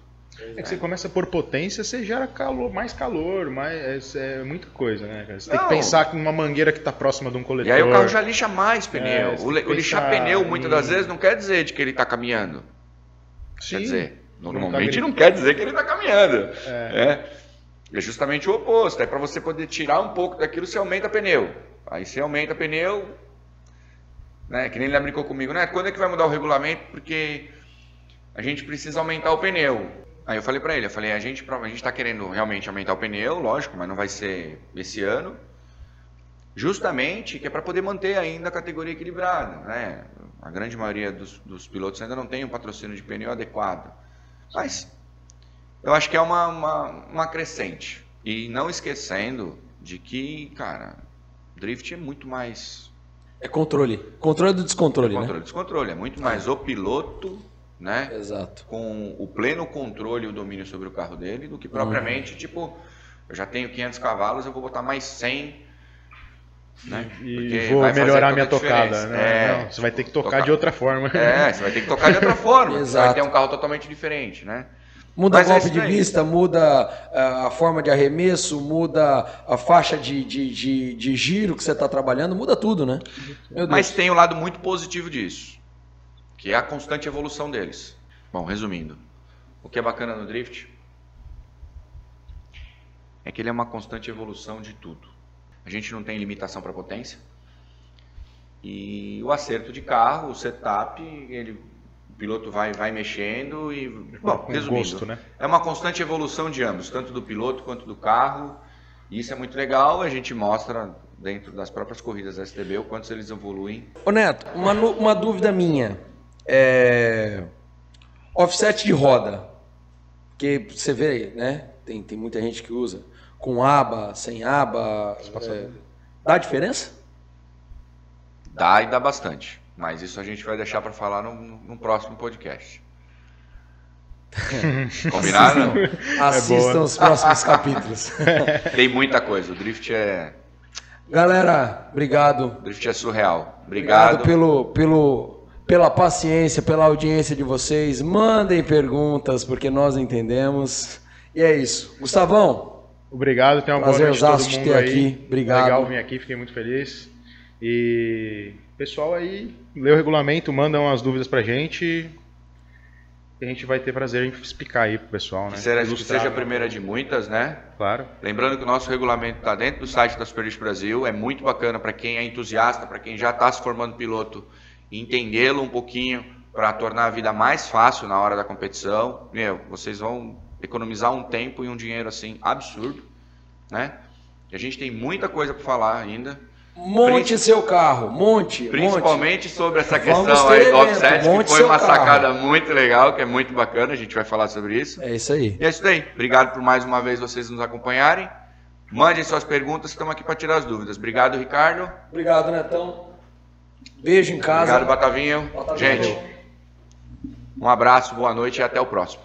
É que você começa por potência, você gera calor, mais calor, mais, é, é muita coisa, né? Você tem Não. que pensar que uma mangueira que está próxima de um E coletor. aí o carro já lixa mais pneu. É, o, tem o lixar pneu, muitas das em- vezes, não quer dizer de que ele está caminhando. Sim. Quer dizer, Não normalmente tá não quer dizer que ele está caminhando. É. É justamente o oposto. É para você poder tirar um pouco daquilo, você aumenta pneu. Aí você aumenta pneu, né? Que nem ele brincou comigo, né? Quando é que vai mudar o regulamento? Porque a gente precisa aumentar o pneu. Aí eu falei para ele, eu falei, a gente a gente está querendo realmente aumentar o pneu, lógico, mas não vai ser esse ano. Justamente que é para poder manter ainda a categoria equilibrada, né? A grande maioria dos, dos pilotos ainda não tem um patrocínio de pneu adequado. Mas eu acho que é uma, uma, uma crescente. E não esquecendo de que, cara, drift é muito mais É controle. Controle do descontrole, controle descontrole, é muito mais o piloto, né? Exato. com o pleno controle e o domínio sobre o carro dele do que propriamente, tipo, eu já tenho 500 cavalos, eu vou botar mais 100, né? E vou melhorar minha tocada. diferença. Né? É, Não, você vai ter que tocar, tocar. de outra forma. É, você vai ter que tocar de outra forma, você vai Exato. ter um carro totalmente diferente, né? Muda Mas o é golpe isso de aí. vista, muda ah, a forma de arremesso, muda a faixa de, de, de, de giro que você está trabalhando, muda tudo, né? Meu Deus. Mas tem um lado muito positivo disso, que é a constante evolução deles. Bom, resumindo, o que é bacana no drift é que ele é uma constante evolução de tudo. A gente não tem limitação para potência E o acerto de carro, o setup, ele, o piloto vai, vai mexendo e. Bom, Com resumindo, gosto, né? é uma constante evolução de ambos, tanto do piloto quanto do carro. E isso é muito legal, a gente mostra dentro das próprias corridas STB o quanto eles evoluem. Ô Neto, uma, uma dúvida minha. É... Offset de roda. Porque você vê, né? Tem, tem muita gente que usa. Com aba, sem aba. é, Dá diferença? Dá e dá bastante. Mas isso a gente vai deixar para falar no, no próximo podcast. Combinado? Assistam boa. os próximos capítulos. Tem muita coisa. O drift é, Galera, obrigado. o drift é surreal. Obrigado Obrigado. pelo, pelo, pela paciência, pela audiência de vocês. Mandem perguntas, porque nós entendemos. E é isso. Gustavão, Obrigado, tenha uma boa noite todo mundo ter aí. aqui. Obrigado. Legal vir aqui, fiquei muito feliz. E pessoal aí, lê o regulamento, manda umas dúvidas pra gente. A gente vai ter prazer em explicar aí pro pessoal, né? Que seja, que seja a primeira de muitas, né? Claro. Lembrando que o nosso regulamento está dentro do site da Superlist Brasil, é muito bacana para quem é entusiasta, para quem já está se formando piloto, entendê-lo um pouquinho para tornar a vida mais fácil na hora da competição. Meu, vocês vão economizar um tempo e um dinheiro assim absurdo, né? A gente tem muita coisa para falar ainda, monte seu carro. Monte. monte. principalmente sobre essa questão aí do offset, que monte foi uma carro. sacada muito legal, que é muito bacana, a gente vai falar sobre isso. É isso aí. E é isso daí. Obrigado por mais uma vez vocês nos acompanharem. Mandem suas perguntas, estamos aqui para tirar as dúvidas. Obrigado, Ricardo. Obrigado, Netão. Beijo em casa. Obrigado, Batavinho. Gente, um abraço, boa noite e até o próximo.